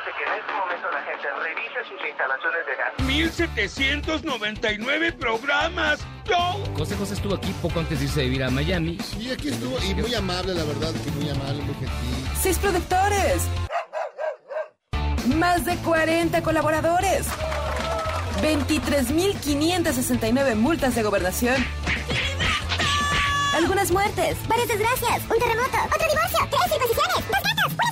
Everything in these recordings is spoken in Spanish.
importante que en este momento la gente revise sus instalaciones de gas. 1799 programas. ¡Yo! José José estuvo aquí poco antes de irse a vivir a Miami. Sí, aquí estuvo y muy amable, la verdad, que muy amable, muy gentil. Seis productores. Más de 40 colaboradores. 23.569 multas de gobernación. Algunas muertes, varias desgracias, un terremoto, otro divorcio, tres circuncisiones, dos gatos, una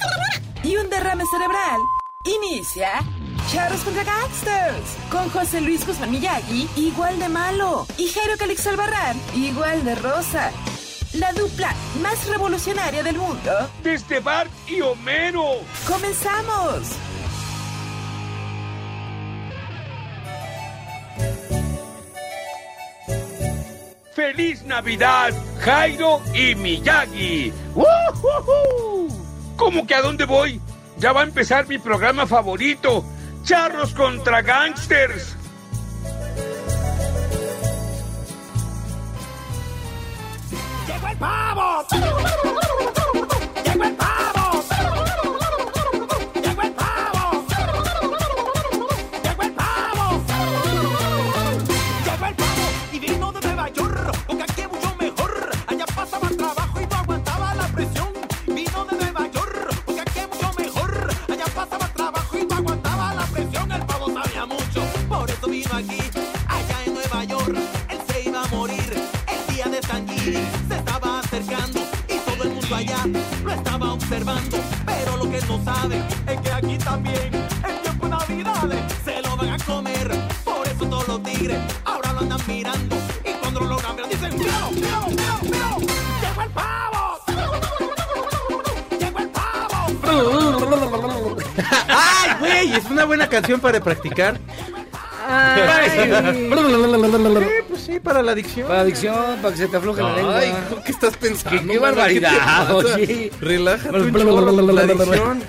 Y un derrame cerebral. Inicia Charros contra Gangsters. Con José Luis Guzmán Miyagi, igual de malo. Y Jairo Calix Albarrán, igual de rosa. La dupla más revolucionaria del mundo. Desde Bart y Homero. ¡Comenzamos! ¡Feliz Navidad, Jairo y Miyagi! ¡Woohoo! ¿Cómo que a dónde voy? Ya va a empezar mi programa favorito, Charros contra Gangsters. ¡Llegó el pavo! ¡Llegó el pavo! Se estaba acercando y todo el mundo allá lo estaba observando. Pero lo que no sabe es que aquí también, en tiempo de se lo van a comer. Por eso todos los tigres ahora lo andan mirando. Y cuando lo ver, dicen. ¡Llegó el pavo! ¡Llegó el pavo! ¡Ay, güey! Es una buena canción para practicar. Ay. Sí, pues sí, para la adicción. Para adicción, para que se te afloje la lengua. Ay, ¿qué estás pensando? Qué- qué barbaridad, oye. Relájate un chorro, la adicción.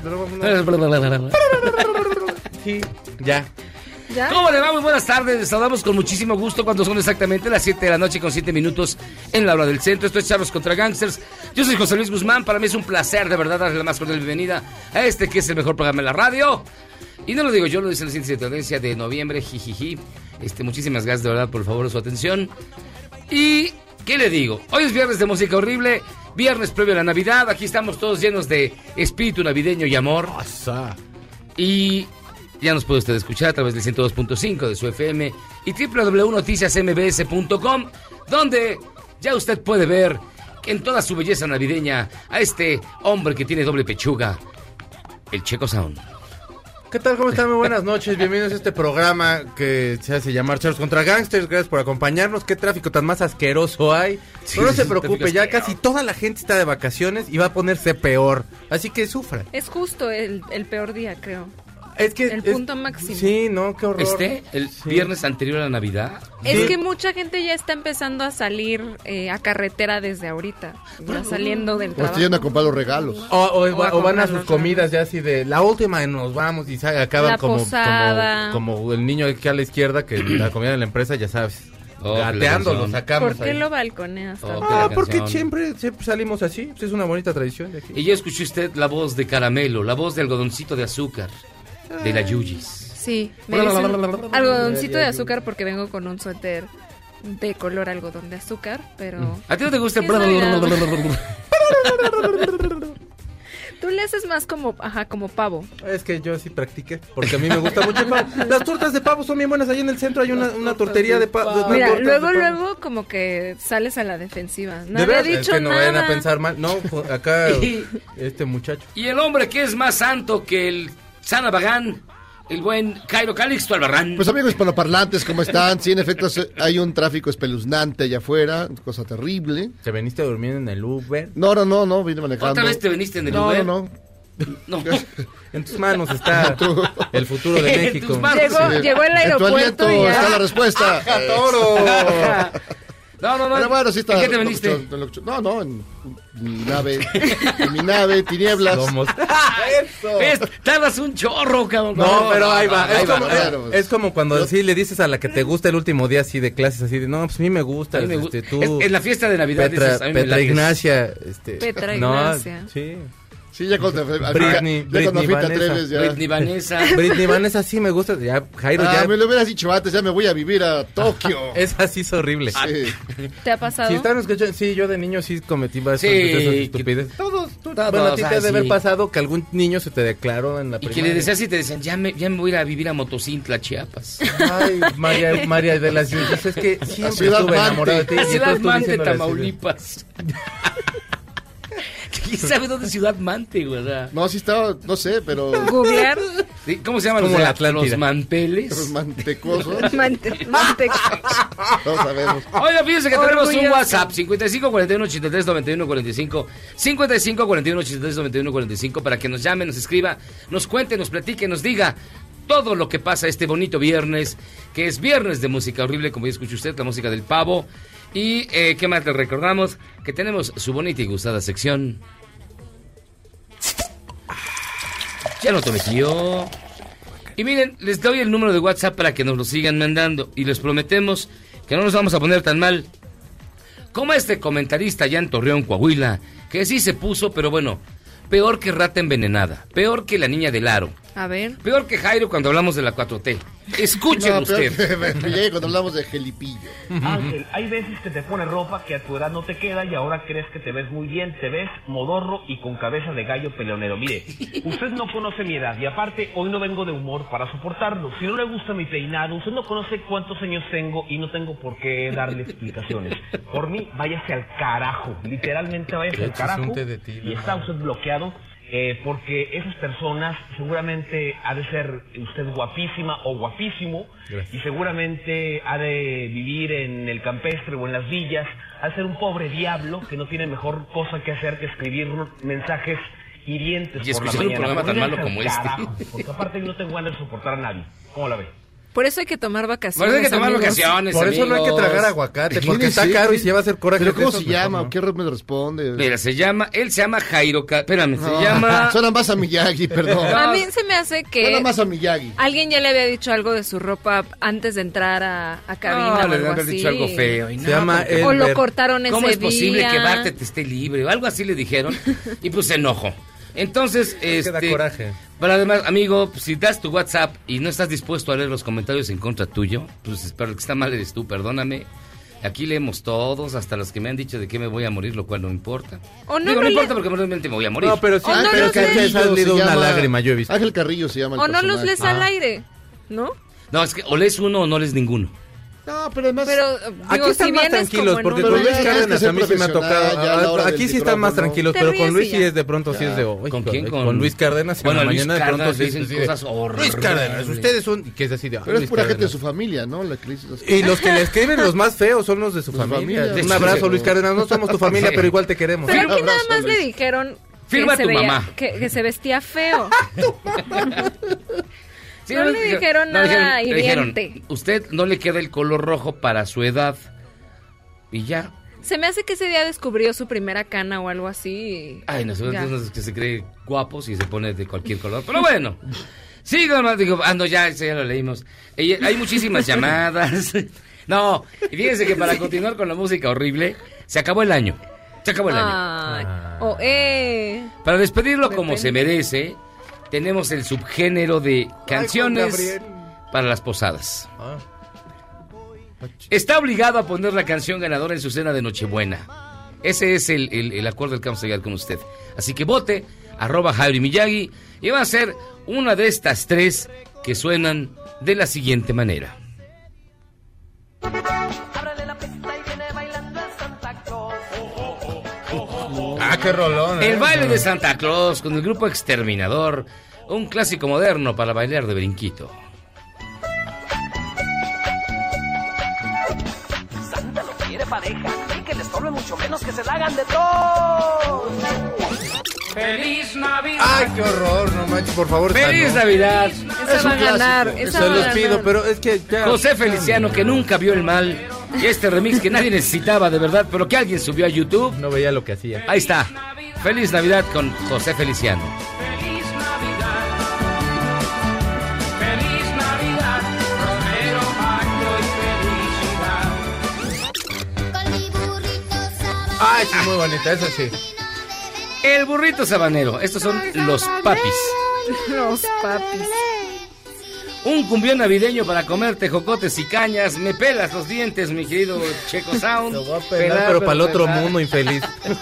Sí, ya. ¿Cómo le va? Muy buenas tardes. Les saludamos con muchísimo gusto cuando son exactamente las 7 de la noche con 7 minutos en la hora del centro. Esto es Charlos contra Gangsters. Yo soy José Luis Guzmán. Para mí es un placer de verdad darle la más cordial bienvenida a este que es el mejor programa de la radio. Y no lo digo yo, lo dice el índice de tendencia de noviembre. Jijiji. Este, muchísimas gracias de verdad por favor su atención. Y, ¿qué le digo? Hoy es viernes de música horrible. Viernes previo a la Navidad. Aquí estamos todos llenos de espíritu navideño y amor. Y ya nos puede usted escuchar a través del 102.5 de su FM y www.noticiasmbs.com, donde ya usted puede ver en toda su belleza navideña a este hombre que tiene doble pechuga, el Checo Sound. ¿Qué tal? ¿Cómo están? Muy buenas noches. Bienvenidos a este programa que se hace llamar Charles contra Gangsters. Gracias por acompañarnos. ¿Qué tráfico tan más asqueroso hay? Sí, Pero no se preocupe, ya asqueroso. casi toda la gente está de vacaciones y va a ponerse peor. Así que sufran. Es justo el, el peor día, creo. Es que El es- punto máximo. Sí, no, qué horror. Este, el Sí. viernes anterior a la Navidad. Es Sí. que mucha gente ya está empezando a salir eh, a carretera desde ahorita, ya saliendo del O trabajo. estoy yendo a comprar los regalos. O, o- O a o van a sus comidas ya así de la última y nos vamos y se acaban La como, posada. como como el niño aquí a la izquierda que la comida de la empresa ya sabes Oh, que la gateando lo canción. sacamos ¿Por qué ahí. lo balconeas? Oh, Ah, porque siempre, siempre salimos así, es una bonita tradición de aquí. Y ya escuchó usted la voz de caramelo, la voz de algodoncito de azúcar, de la Yuyis. Sí, me dicen algodoncito de azúcar porque vengo con un suéter de color algodón de azúcar, pero ¿A ti no te gusta? Es tú le haces más como, ajá, como pavo. Es que yo sí practiqué, porque a mí me gusta mucho el pavo. Las tortas de pavo son bien buenas, ahí en el centro hay una, una tortería de pavo. Mira, luego, luego como que sales a la defensiva. No había Es dicho que no nada. vayan a pensar mal. No, acá Y- este muchacho. Y el hombre que es más santo que el Sanabagán, el buen Cairo Calixto Albarrán. Pues amigos hispanoparlantes, ¿cómo están? Sí, en efecto, hay un tráfico espeluznante allá afuera, cosa terrible. ¿Te veniste durmiendo en el Uber? No, no, no, no, vine manejando. ¿Otra vez te veniste en el no, Uber? No, no, No. En tus manos está el futuro de En México. tus manos. Llegó, Sí. llegó el En tu aeropuerto aliento y ya. está la respuesta. ¡Toro! No, no, no. Pero bueno, sí está. ¿En qué te locochón. No, no, en mi nave. en mi nave, tinieblas. Tardas un chorro, cabrón. No, pero ahí va. Ahí es, va. como, claro. es como cuando sí le dices a la que te gusta el último día así de clases, así de, no, pues a mí me gusta. Mí me gusta. este, tú, Es- en la fiesta de Navidad Petra, dices, a mí me Petra. Ignacia. Este, Petra no, Ignacia. sí. Sí, ya cuando Britney, ya cuando Britney Vanessa. atreves ya. Britney Vanessa. Britney Vanessa sí me gusta. Ya, Jairo, Ah, ya. me lo hubieras dicho antes, ya me voy a vivir a Tokio. Esa sí es horrible. Sí. ¿Te ha pasado? Si están escuchando, sí, yo de niño sí cometí varias Sí, estupideces. Todos, tú, Todos, bueno, a ti te ah, ha de haber pasado que algún niño se te declaró en la Y que primaria. le decías y te decían, ya me, ya me voy a ir a vivir a Motocintla, Chiapas. Ay, María, María de las es que siempre estuve Mante. enamorado de ti. A Ciudad Mante, así Tamaulipas. ¿Quién sabe dónde es Ciudad Mante, güey? O sea, No, sí estaba, no sé, pero Googlear. ¿sí? ¿Cómo se llaman Como los, de la Atlántida. los manteles? los mantecosos. Mante- manteca. No sabemos. Oiga, fíjense que tenemos un Orgulloso. WhatsApp 55 41 83 91 45 55 41 83 91 45 para que nos llame, nos escriba, nos cuente, nos platique, nos diga todo lo que pasa este bonito viernes, que es viernes de música horrible, como ya escuchó usted, la música del pavo. Y eh, qué más le recordamos que tenemos su bonita y gustada sección. Ya lo tomé tío. Y miren, les doy el número de WhatsApp para que nos lo sigan mandando. Y les prometemos que no nos vamos a poner tan mal como este comentarista allá en Torreón, Coahuila, que sí se puso, pero bueno, peor que rata envenenada, peor que la niña del aro, A ver. peor que Jairo cuando hablamos de la 4T. Escuchen No, usted. me cuando hablamos de gelipillo. Ángel, hay veces que te pones ropa que a tu edad no te queda y ahora crees que te ves muy bien, te ves modorro y con cabeza de gallo peleonero. Mire, usted no conoce mi edad y aparte hoy no vengo de humor para soportarlo. Si no le gusta mi peinado, usted no conoce cuántos años tengo y no tengo por qué darle explicaciones. Por mí, váyase al carajo, literalmente váyase al carajo de y está usted bloqueado. Eh, porque esas personas seguramente ha de ser usted guapísima o guapísimo Gracias. y seguramente ha de vivir en el campestre o en las villas, ha de ser un pobre diablo que no tiene mejor cosa que hacer que escribir mensajes hirientes Y por la escuchar un mañana. programa tan malo al como este. carajo, Porque aparte yo no tengo ganas de soportar a nadie. ¿Cómo la ve? Por eso hay que tomar vacaciones. Por eso hay que tomar amigos. vacaciones, Por eso no hay que tragar aguacate, ¿Quién porque es está caro y se va a hacer coraje. ¿Pero de cómo se mejor llama? no. ¿Qué me responde? Mira, se llama, él se llama Jairo, espérame, se llama... Suena más a Miyagi, perdón. A mí se me hace que Suena más a Miyagi. alguien ya le había dicho algo de su ropa antes de entrar a, a cabina No, o le algo así. dicho algo feo. y Se llama porque- O lo cortaron ese ¿Cómo es posible día. que Bartet esté libre? O algo así le dijeron. Y pues se enojó. Entonces, que da este. coraje. Pero además, amigo, si das tu WhatsApp y no estás dispuesto a leer los comentarios en contra tuyo, pues espero que está mal eres tú, perdóname. Aquí leemos todos, hasta los que me han dicho de que me voy a morir, lo cual no importa. O no Digo, no le- importa porque realmente me voy a morir. No, pero sí, no pero los que lees. ha salido una llama- lágrima, yo he visto. Ángel Carrillo se llama el O no los personaje. lees al aire, ¿no? No, es que o lees uno o no lees ninguno. No, pero además... Pero, digo, Aquí están si más tranquilos, porque con Luis que Cárdenas a mí sí me ha tocado. Aquí sí están más tranquilos, pero con Luis sí es de pronto sí es de... "Ay, ¿Con quién? Con, Con- Luis Cárdenas en Bueno, la Luis mañana de pronto sí dicen cosas horribles. Luis Cárdenas, ustedes son... Y que es así de... "Ah, Pero es pura gente de Cárdenas". su familia, ¿no? Que Y los que le escriben los más feos son los de su familia. Un abrazo, Luis Cárdenas. No somos tu familia, pero igual te queremos. Pero aquí nada más le dijeron Firma que, tu se veía- mamá. que, que se vestía feo. Sí, No le dijeron nada hiriente. usted no le queda el color rojo para su edad. Y ya. Se me hace que ese día descubrió su primera cana o algo así. Ay, no Ya. que se cree guapos y se pone de cualquier color. Pero bueno. Sigo, no, digo, ando ya, eso ya lo leímos. Hay muchísimas llamadas. No, y fíjense que para continuar con la música horrible, se acabó el año. Se acabó el año. Ay, O eh. Para despedirlo como Depende. se merece, tenemos el subgénero de canciones para las posadas. Ah. Está obligado a poner la canción ganadora en su cena de Nochebuena. Ese es el, el- el acuerdo que vamos a llegar con usted. Así que vote, arroba Javi Miyagi, y va a ser una de estas tres que suenan de la siguiente manera. Qué rolón. ¿eh? El baile de Santa Claus con el grupo Exterminador, un clásico moderno para bailar de brinquito. Santa lo quiere pareja y que les torbe mucho menos que se la hagan de todo. ¡Feliz Navidad! Ay, qué horror, no manches, por favor. ¡Feliz esta no. Navidad! Esa va a ganar. Esa Se va los ganar. pido, pero es que ya... José Feliciano, que nunca vio el mal, Y este remix que nadie necesitaba de verdad, pero que alguien subió a YouTube. No veía lo que hacía. Ahí está. Feliz Navidad con José Feliciano. Feliz Navidad. Feliz Navidad. Prospero año y felicidad. Ay, sí, muy bonita, eso sí. El burrito sabanero. Estos son los papis. Los papis. Un cumbión navideño para comer tejocotes y cañas. Me pelas los dientes, mi querido Checo Sound. Lo voy a pelar, pero para el otro pelar. mundo infeliz.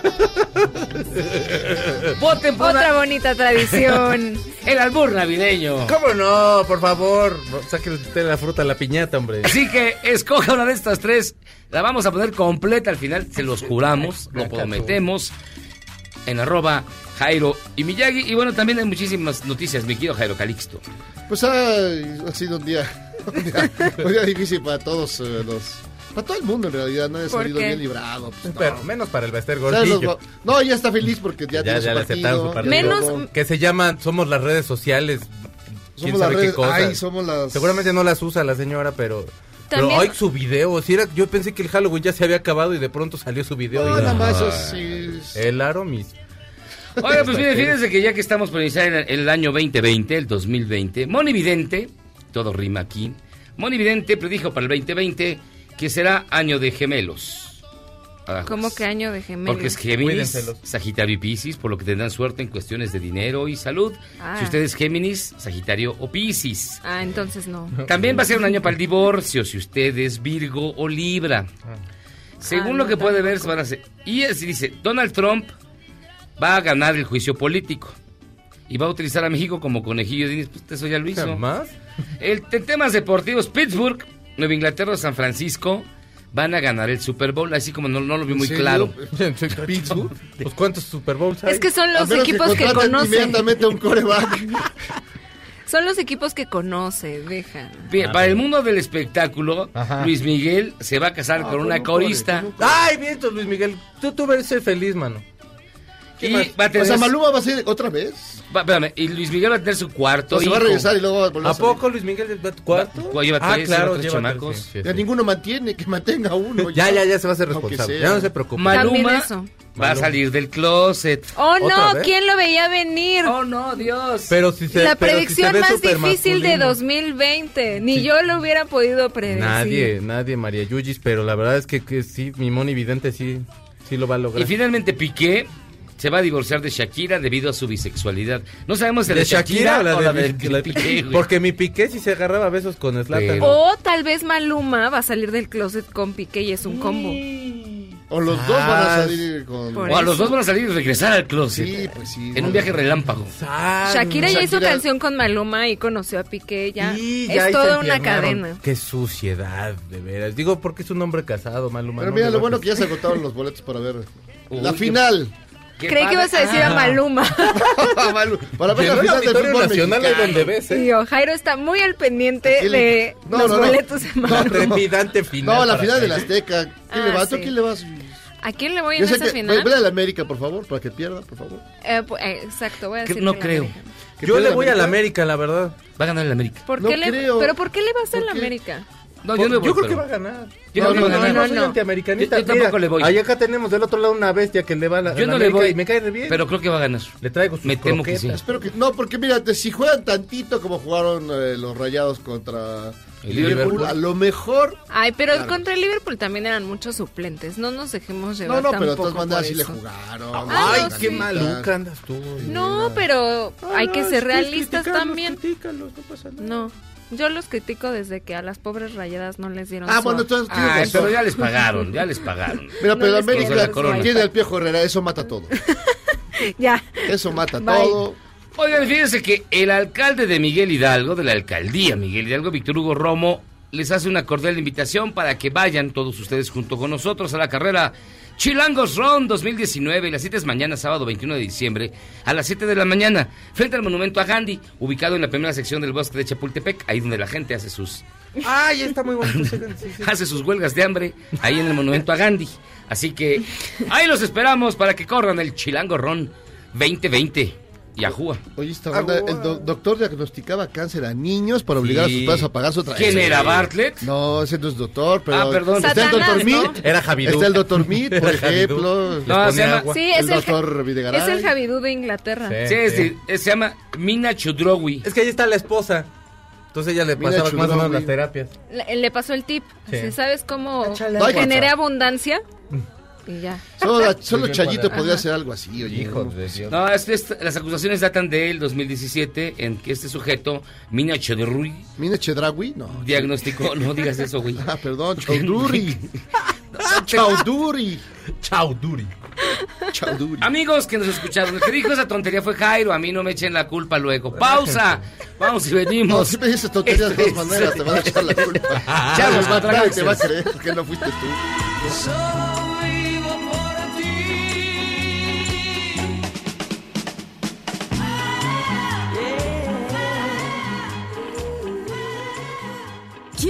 Voten por Otra una- bonita tradición. el albur navideño. ¿Cómo no? Por favor, sáquele usted la fruta a la piñata, hombre. Así que escoja una de estas tres. La vamos a poner completa al final, se los juramos, lo prometemos. En arroba Jairo y Miyagi. Y bueno, también hay muchísimas noticias, mi querido Jairo Calixto. Pues ha, ha sido un día, un día, un día difícil para todos eh, los... Para todo el mundo en realidad, no ha ¿Por salido qué? bien librado. pues, no. Pero menos para el Bester ¿Sabes los Gordillo. go- no, ya está feliz porque ya, Ya, tiene ya su le aceptaron su partido. Menos- Que se llaman Somos las redes sociales. ¿Quién Somos las sabe redes, qué cosas? ay, somos las... Seguramente no las usa la señora, pero... También- Pero ay, su video. Si era, yo pensé que el Halloween ya se había acabado y de pronto salió su video. No, y nada más eso sí... El aro, mis... Oiga, pues mire, fíjense que ya que estamos por iniciar el, el año 2020, el 2020, Moni Vidente, todo rima aquí, Moni Vidente predijo para el 2020 que será año de gemelos. Ah, ¿Cómo que año de gemelos? Porque es Géminis. Sagitario y Piscis, por lo que tendrán suerte en cuestiones de dinero y salud. Ah. Si usted es Géminis, Sagitario o Piscis. Ah, entonces no. También va a ser un año para el divorcio si usted es Virgo o Libra. Según Ah, lo que puede ver, tampoco. van a ser. Y es, dice: Donald Trump va a ganar el juicio político. Y va a utilizar a México como conejillo de indias. Pues eso ya lo hizo. ¿Más? El, en temas deportivos, Pittsburgh, Nueva Inglaterra, San Francisco van a ganar el Super Bowl. Así como no, no lo vi muy claro. Pittsburgh. Pues ¿cuántos Super Bowls hay? Es que son los equipos que, contraten conoce. inmediatamente un coreback. Son los equipos que conoce, deja. Bien, para el mundo del espectáculo, Ajá. Luis Miguel se va a casar con con una un corista. core, Ay, bien, Luis Miguel. Tú, tú eres ser feliz, mano. ¿Qué Y más? va a O tener. sea, Maluma va a ser otra vez. va- espérame, y Luis Miguel va a tener su cuarto. O se va a regresar y luego va a volver a ¿A poco Luis Miguel va a tu cuarto? Va- lleva ah, tres, claro, tres lleva chamacos. tres, sí, sí, Ya sí. ninguno mantiene, que mantenga uno. Ya, ya, ya se va a hacer responsable. Ya no se preocupe. Maluma eso. va a salir del closet. Oh ¿Otra no? ¿quién lo veía venir? Oh no, Dios. Pero si se, La pero si predicción más difícil de masculino. 2020. Ni yo lo hubiera podido predecir. Nadie, nadie, María Yuyis, pero la verdad es que, que sí, mi Moni Vidente sí, sí lo va a lograr. Y finalmente Piqué se va a divorciar de Shakira debido a su bisexualidad. No sabemos si ¿De de Shakira, Shakira o la o la de, de la- Piqué. güey. Porque mi Piqué sí se agarraba a besos con Slatan. Pero- O tal vez Maluma va a salir del closet con Piqué y es un combo. O los dos van a salir con... O a los dos van a salir y regresar al closet. Sí, pues sí. En un viaje relámpago. Shakira ya hizo canción con Maluma y conoció a Piqué. Ya es ya toda una cadena. Qué suciedad, de veras. Digo, porque es un hombre casado, Maluma. Pero no mira, lo bueno que ya se agotaron los boletos para ver Uy, la final. Qué Creí que padre. ibas a decir Ah. a Maluma. Malu- para ver Llenó la el final del fútbol Nacional mexicano. donde ves, ¿eh? Tío, Jairo está muy al pendiente ¿Quién le- de No, los no, no. boletos de No, Maluma. La trepidante final. No, la final del. Azteca. ¿Quién Ah, le vas? ¿Tú sí. quién le vas? ¿A quién le voy en Yo esa que... final? Vele a la América, por favor, para que pierda, por favor. Eh, pu- eh, exacto, voy a Que decir no que creo. ¿Que Yo le voy a la América, la verdad. Va a ganar el América. ¿Por No qué le, creo. ¿Pero por qué le vas a ¿Por la? América? No, yo no voy, creo pero- que va a ganar. Yo No, no, no, voy a no, ganar. No, no, soy no. antiamericanista. Yo- yo tampoco Mira, le voy. Ahí acá tenemos del otro lado una bestia que le va a la, Yo no le voy. y me cae re bien. Pero creo que va a ganar. Le traigo sus Me temo que croquetas. Espero que... No, porque mira, de- si juegan tantito como jugaron eh, los Rayados contra El Liverpool, Liverpool. a lo mejor... Ay, pero Claro. contra el Liverpool también eran muchos suplentes. No nos dejemos No, llevar no, pero de todas maneras sí le jugaron. Ay, no, qué sí. maluca andas tú. No, pero hay que Ah, ser sí, realistas también. no pasa nada. No, yo los critico desde que a las pobres rayadas no les dieron Ah, su- bueno, entonces tienes razón. pero ya les pagaron, ya les pagaron. Mira, No pero América tiene al Piojo Herrera, eso mata todo. Ya. Eso mata Bye. todo. Oigan, fíjense que el alcalde de Miguel Hidalgo, de la alcaldía Miguel Hidalgo, Víctor Hugo Romo, les hace una cordial invitación para que vayan todos ustedes junto con nosotros a la carrera Chilangos Run 2019. Y la cita es mañana, sábado 21 de diciembre, a las 7 de la mañana, frente al monumento a Gandhi, ubicado en la primera sección del bosque de Chapultepec, ahí donde la gente hace sus Ay, está muy sí. hace sus huelgas de hambre ahí en el monumento a Gandhi. Así que ahí los esperamos para que corran el Chilango Ron 2020. Y Ajúa. Oye, esta banda, el do- doctor diagnosticaba cáncer a niños para obligar a sus Sí. padres a pagar su trabajo. ¿Quién era, Bartlett? No, ese no es doctor, pero... Ah, perdón. Está el doctor ¿no? Mead. Era Javidú. Está el doctor Mead, por ejemplo. No, se llama- agua. Sí, es el, doctor Videgaray. es el Javidú de Inglaterra. Sí. Sí, es- se llama Mina Chudrowi. Es que ahí está la esposa. Entonces ella le pasaba más o menos las terapias. Le, le pasó el tip. Sí. ¿Sabes cómo Échale agua. generé abundancia? Y ya. Solo, Chayito cuadrado. podría hacer algo así, oye. Hijo de Dios. No, es- es- las acusaciones datan del 2017 en que este sujeto, Mina Chudrowi, Mine Chedrawi, no. diagnosticó, no digas eso, güey. Ah, perdón, Chaudhuri. Chaudhuri. Chao, Duri. Chaudhuri. Amigos que nos escucharon, el que dijo esa tontería fue Jairo, a mí no me echen la culpa luego. Pausa, vamos y No, venimos. si me dices tonterías de Este todas maneras, te van a echar la culpa. Charlos contra te va a creer que no fuiste tú.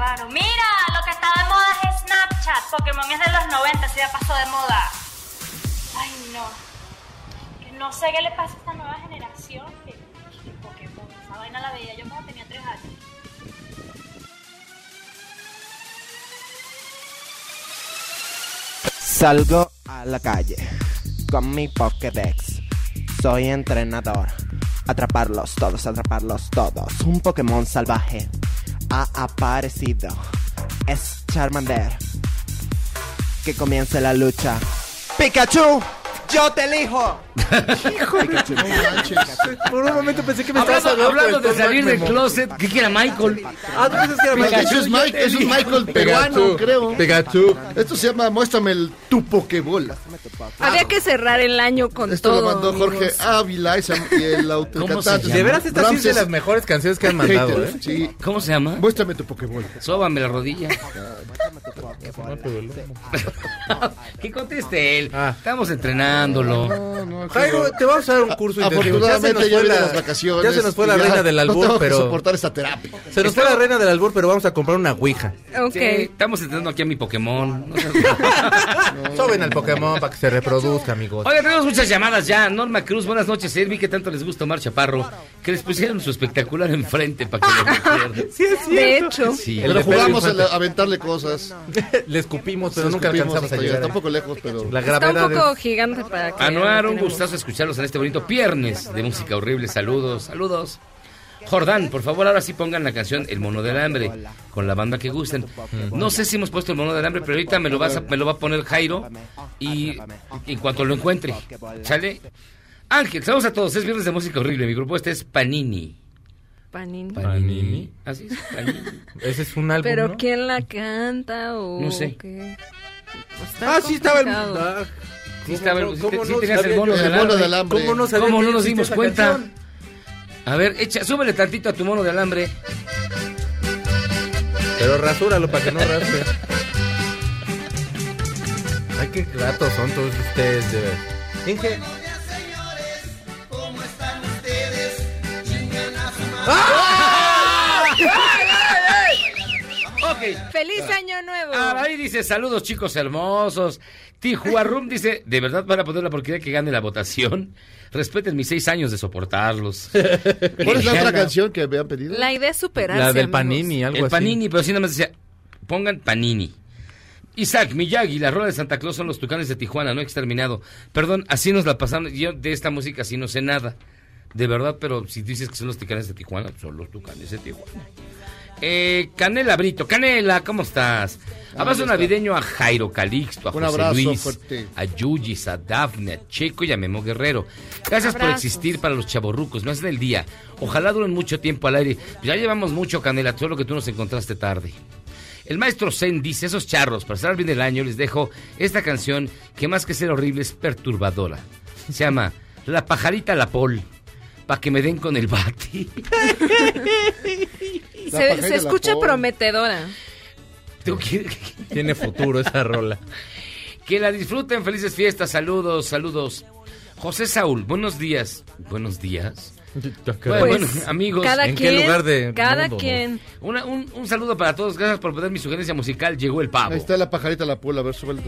Mira, lo que está de moda es Snapchat. Pokémon es de los 90, sí ya pasó de moda. Ay, no. Que no sé qué le pasa a esta nueva generación. Que, que Pokémon, esa vaina la veía yo cuando tenía 3 años. Salgo a la calle con mi Pokédex. Soy entrenador. Atraparlos todos, atraparlos todos. Un Pokémon salvaje ha aparecido. Es Charmander. Que comience la lucha. ¡Pikachu! ¡Yo te elijo! No manches. Por un momento pensé que me estabas Hablando, hablando, hablando de salir del closet, ¿qué quiera Michael? Ah, ¿tú piensas que era Pikachu Pikachu? es, Mike- es un Michael peruano, creo. Pikachu. Esto se llama Muéstrame el tu Pokéball. Había que cerrar el año con Esto todo. lo mandó Jorge. Ávila y el ¿Cómo se autocantante. De veras, esta sí es de las mejores canciones que han mandado. ¿eh? Sí. ¿Cómo se llama? Muéstrame tu Pokéball. Sóbame la rodilla. que conteste él. Ah. Estamos entrenándolo. No, no, Jairo, te vamos a dar un curso intensivo. Afortunadamente se ya nos fue vienen la- las vacaciones. Ya se nos fue la ya reina del no albur, que pero... soportar esta terapia. Se nos fue la reina del albur, pero vamos a comprar una ouija. Ok. Sí, estamos entrenando aquí a mi Pokémon. No Soben al Pokémon para que se reproduzca, amigos. Oiga, tenemos muchas llamadas ya. Norma Cruz, buenas noches. Servi, que tanto les gusta Omar Chaparro, que les pusieron su espectacular enfrente para que lo recuerden. Sí, es De hecho. Sí. Pero jugamos a, aventarle cosas. Le escupimos, pero Nos nunca alcanzamos a llegar. Está un poco lejos, pero... La Está un poco gigante para que. Anuar, un. Gustazo escucharlos en este bonito viernes de música horrible. Saludos, saludos. Jordán, por favor, ahora sí pongan la canción El Mono del Hambre con la banda que gusten. No sé si hemos puesto El Mono del Hambre, pero ahorita me lo, vas a- me lo va a poner Jairo y en cuanto lo encuentre. ¿Sale? Ángel, saludos a todos. Es viernes de música horrible. Mi propuesta es Panini. Panini. Panini. Así es, Panini. Ese es un álbum, Pero ¿no? ¿quién la canta o No sé. qué? Está Ah, sí estaba el... Ah, Sí, estaba el- ¿cómo sí no- sí tenías el mono El mono alambre. ¿Cómo no ¿Cómo no nos dimos cuenta? canción? A ver, echa, súbele tantito a tu mono de alambre. Pero rasúralo para que no raspe. Ay, qué gratos son todos ustedes, de. Inge. Ok. ¡Feliz Año Nuevo! Ahí dice, saludos chicos hermosos. Tijuarum dice, ¿de verdad van a poner la porquería que gane la votación? Respeten mis seis años de soportarlos. ¿Cuál es la otra canción que me han pedido? La idea es superarse. La del amigos. Panini, algo El así. Panini, pero sí nada más decía, pongan Panini. Isaac Miyagi, la rola de Santa Claus son los tucanes de Tijuana, no exterminado. Perdón, así nos la pasamos. Yo de esta música sí no sé nada. De verdad, pero si dices que son los tucanes de Tijuana, son los tucanes de Tijuana. Eh, Canela Brito, Canela, ¿cómo estás? Abrazo está. navideño a Jairo Calixto, a Un José abrazo Luis, fuerte. a Yuyis, a Dafne, a Checo y a Memo Guerrero. Gracias por existir para los chavorrucos, me hacen el día. Ojalá duren mucho tiempo al aire. Ya llevamos mucho, Canela, solo que tú nos encontraste tarde. El maestro Zen dice, esos charros, para cerrar bien el año, les dejo esta canción que más que ser horrible es perturbadora. Se llama La pajarita la pol. Para que me den con el bati. Se, se escucha prometedora. Tiene futuro esa rola. Que la disfruten, felices fiestas, saludos, saludos. José Saúl, buenos días. Buenos días. Bueno, bueno, amigos. Pues, cada ¿En qué quien, lugar de cada mundo, no? quien. Una- un, un saludo para todos, gracias por poner mi sugerencia musical. Llegó el pavo. Ahí está la pajarita la pula, a ver, súbele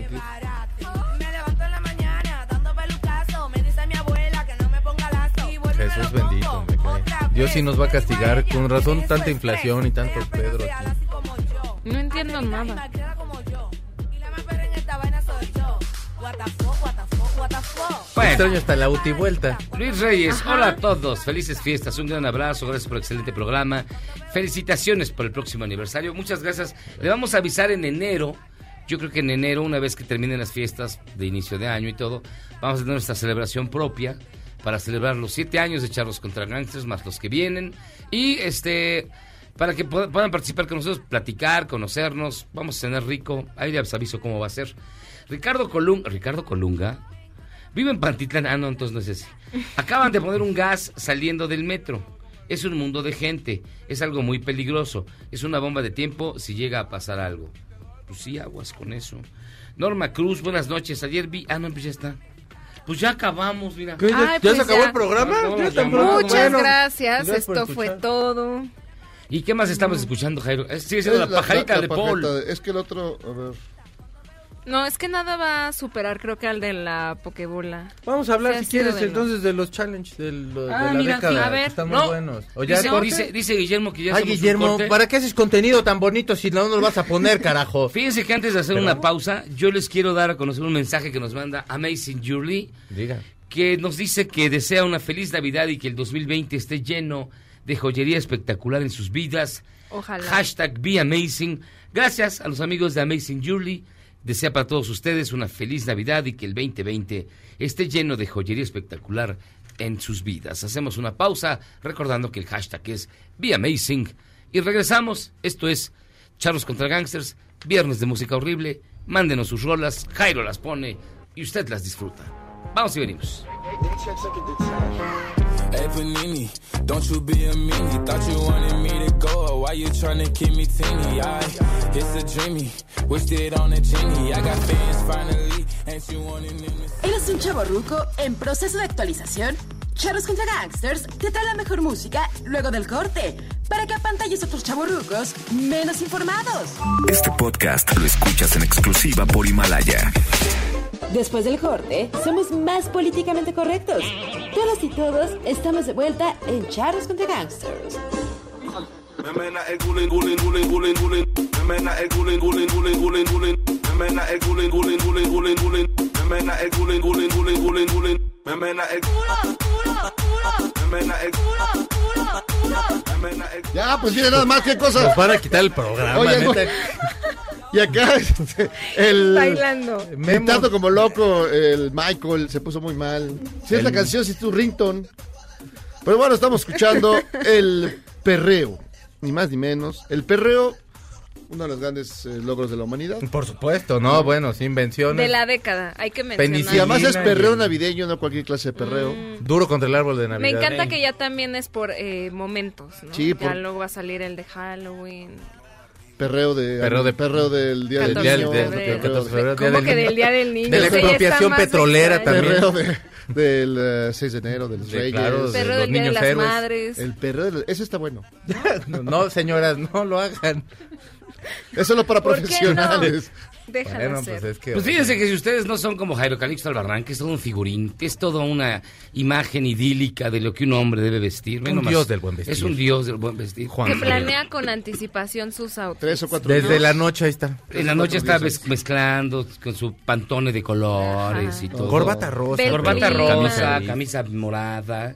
Dios sí nos va a castigar. Con razón, tanta inflación y tanto Pedro aquí. No entiendo nada. Bueno. Extraño hasta la UTI vuelta. Luis Reyes, hola a todos, felices fiestas, un gran abrazo, gracias por el excelente programa, felicitaciones por el próximo aniversario, muchas gracias. Le vamos a avisar en enero, yo creo que en enero, una vez que terminen las fiestas de inicio de año y todo, vamos a tener nuestra celebración propia para celebrar los siete años de Charlos contra Gangsters, más los que vienen, y este, para que puedan participar con nosotros, platicar, conocernos, vamos a cenar rico, ahí les aviso cómo va a ser. Ricardo Colunga, Ricardo Colunga, Vive en Pantitlán. Ah, no, entonces no es ese. Acaban de poner un gas saliendo del metro. Es un mundo de gente. Es algo muy peligroso. Es una bomba de tiempo si llega a pasar algo. Pues sí, aguas con eso. Norma Cruz, buenas noches. Ayer vi. Ah, no, pues ya está. Pues ya acabamos, mira. ¿Qué? ¿Ya, Ay, ya pues se acabó ya. el programa? Ya. Muchas Bueno, gracias. Esto fue todo. ¿Y qué más estamos escuchando, Jairo? Eh, Sigue siendo la, Es pajarita la de Paul. de- Es que el otro, a ver. No, es que nada va a superar, creo que al de la Pokebola. Vamos a hablar, si quieres, de entonces de los challenges de, lo- de Ah, la mira, década. a ver. que están muy No. buenos. ¿O ya Dice, corte? dice, dice Guillermo que ya Ay, Guillermo, corte. ¿para qué haces contenido tan bonito si no nos vas a poner, carajo? Fíjense que antes de hacer una pausa, yo les quiero dar a conocer un mensaje que nos manda Amazing Julie. Diga. que nos dice que desea una feliz Navidad y que el 2020 esté lleno de joyería espectacular en sus vidas. Ojalá. Hashtag Be Amazing. Gracias a los amigos de Amazing Julie. Desea para todos ustedes una feliz Navidad y que el 2020 esté lleno de joyería espectacular en sus vidas. Hacemos una pausa recordando que el hashtag es Be Amazing. Y regresamos. Esto es Charlos contra Gangsters. Viernes de música horrible. Mándenos sus rolas. Jairo las pone y usted las disfruta. Vamos y venimos. Hey Panini, don't you be a meanie. Thought you wanted me to go, why you tryna keep me teeny? I, it's a dreamy, wished it on a genie. I got fans finally, and she wanted to ¿Eres un chavo ruco en proceso de actualización? Charros contra Gangsters te trae la mejor música luego del corte para que apantalles a otros chavorrucos menos informados. Este podcast lo escuchas en exclusiva por Himalaya. Después del corte, somos más políticamente correctos. Todos y todos estamos de vuelta en Charros contra Gangsters. Ya, pues mire nada más qué cosas. Nos van a quitar el programa, Oye, neta. Y acá este, el Bailando. gritando como loco, el Michael se puso muy mal. Si es la canción, si es tu ringtone. Pero bueno, estamos escuchando el perreo, ni más ni menos. El perreo, uno de los grandes eh, logros de la humanidad. Por supuesto, no, bueno, sin invenciones. De la década, hay que Y mencionar. además es perreo y- navideño, no cualquier clase de perreo. Duro contra el árbol de Me Navidad. encanta que ya también es por eh, momentos, ¿no? Sí, Ya por- luego va a salir el de Halloween. Perreo de Perreo de- perreo del día del 14 niño, de febrero. perreo del 14 de febrero, ¿Cómo Día del que Niño. del Día del Niño? De la expropiación petrolera también. Perreo de- del eh, 6 de enero, de los Sí, Reyes. claro, de Perro los del Día de las héroes. Madres. El perreo, de- ese está bueno. No, no, señoras, no lo hagan. Eso es solo para ¿Por qué Déjalo Bueno, hacer. pues es que... Pues fíjense que si ustedes no son como Jairo Calixto Albarrán, que es todo un figurín, que es toda una imagen idílica de lo que un hombre debe vestir. Ve Un nomás, dios del buen vestir. Es un dios del buen vestir. Juan Que planea con anticipación sus outfits. Tres o cuatro Desde días. la noche ahí está. En la noche está mezclando con su pantone de colores Ajá. y todo. Corbata rosa. Corbata rosa, camisa morada.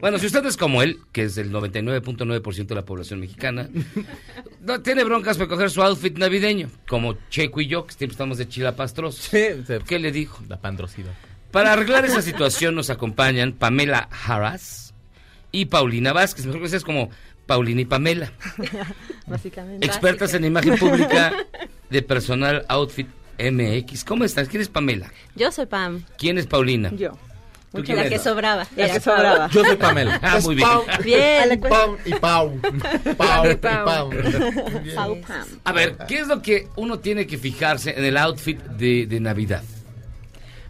Bueno, si usted es como él, que es el 99.9% de la población mexicana, no tiene broncas para coger su outfit navideño, como Checo y yo, que siempre estamos de chilapastros. Sí, se- ¿Qué le dijo? La pandrosidad. Para arreglar esa situación nos acompañan Pamela Harras y Paulina Vázquez, mejor conocidas como Paulina y Pamela, Básicamente. expertas en imagen pública de personal outfit MX. ¿Cómo estás? ¿Quién es Pamela? Yo soy Pam. ¿Quién es Paulina? Yo. ¿Tú Mucho quién la que sobraba. La que sobraba. Yo soy Pamela. Ah, muy bien. Pau, Bien. Pau y Pau. Pau y Pau. Pau. Pau Pam. A ver, ¿qué es lo que uno tiene que fijarse en el outfit de, de Navidad?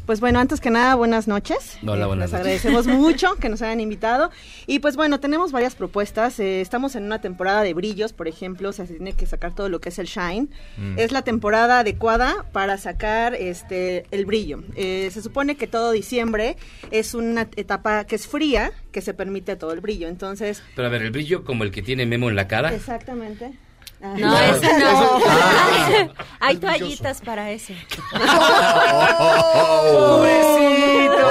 Pues bueno, antes que nada, buenas noches. Hola, Eh, buenas Les noches. agradecemos mucho que nos hayan invitado. Y pues bueno, tenemos varias propuestas. Eh, estamos en una temporada de brillos, por ejemplo, o sea, se tiene que sacar todo lo que es el shine. Mm. Es la temporada adecuada para sacar este el brillo. Eh, se supone que todo diciembre es una etapa que es fría, que se permite todo el brillo. Entonces, Pero a ver, el brillo como el que tiene Memo en la cara. exactamente. Ah, No, ese no. Ah. Hay toallitas para ese. ¡Pobrecito!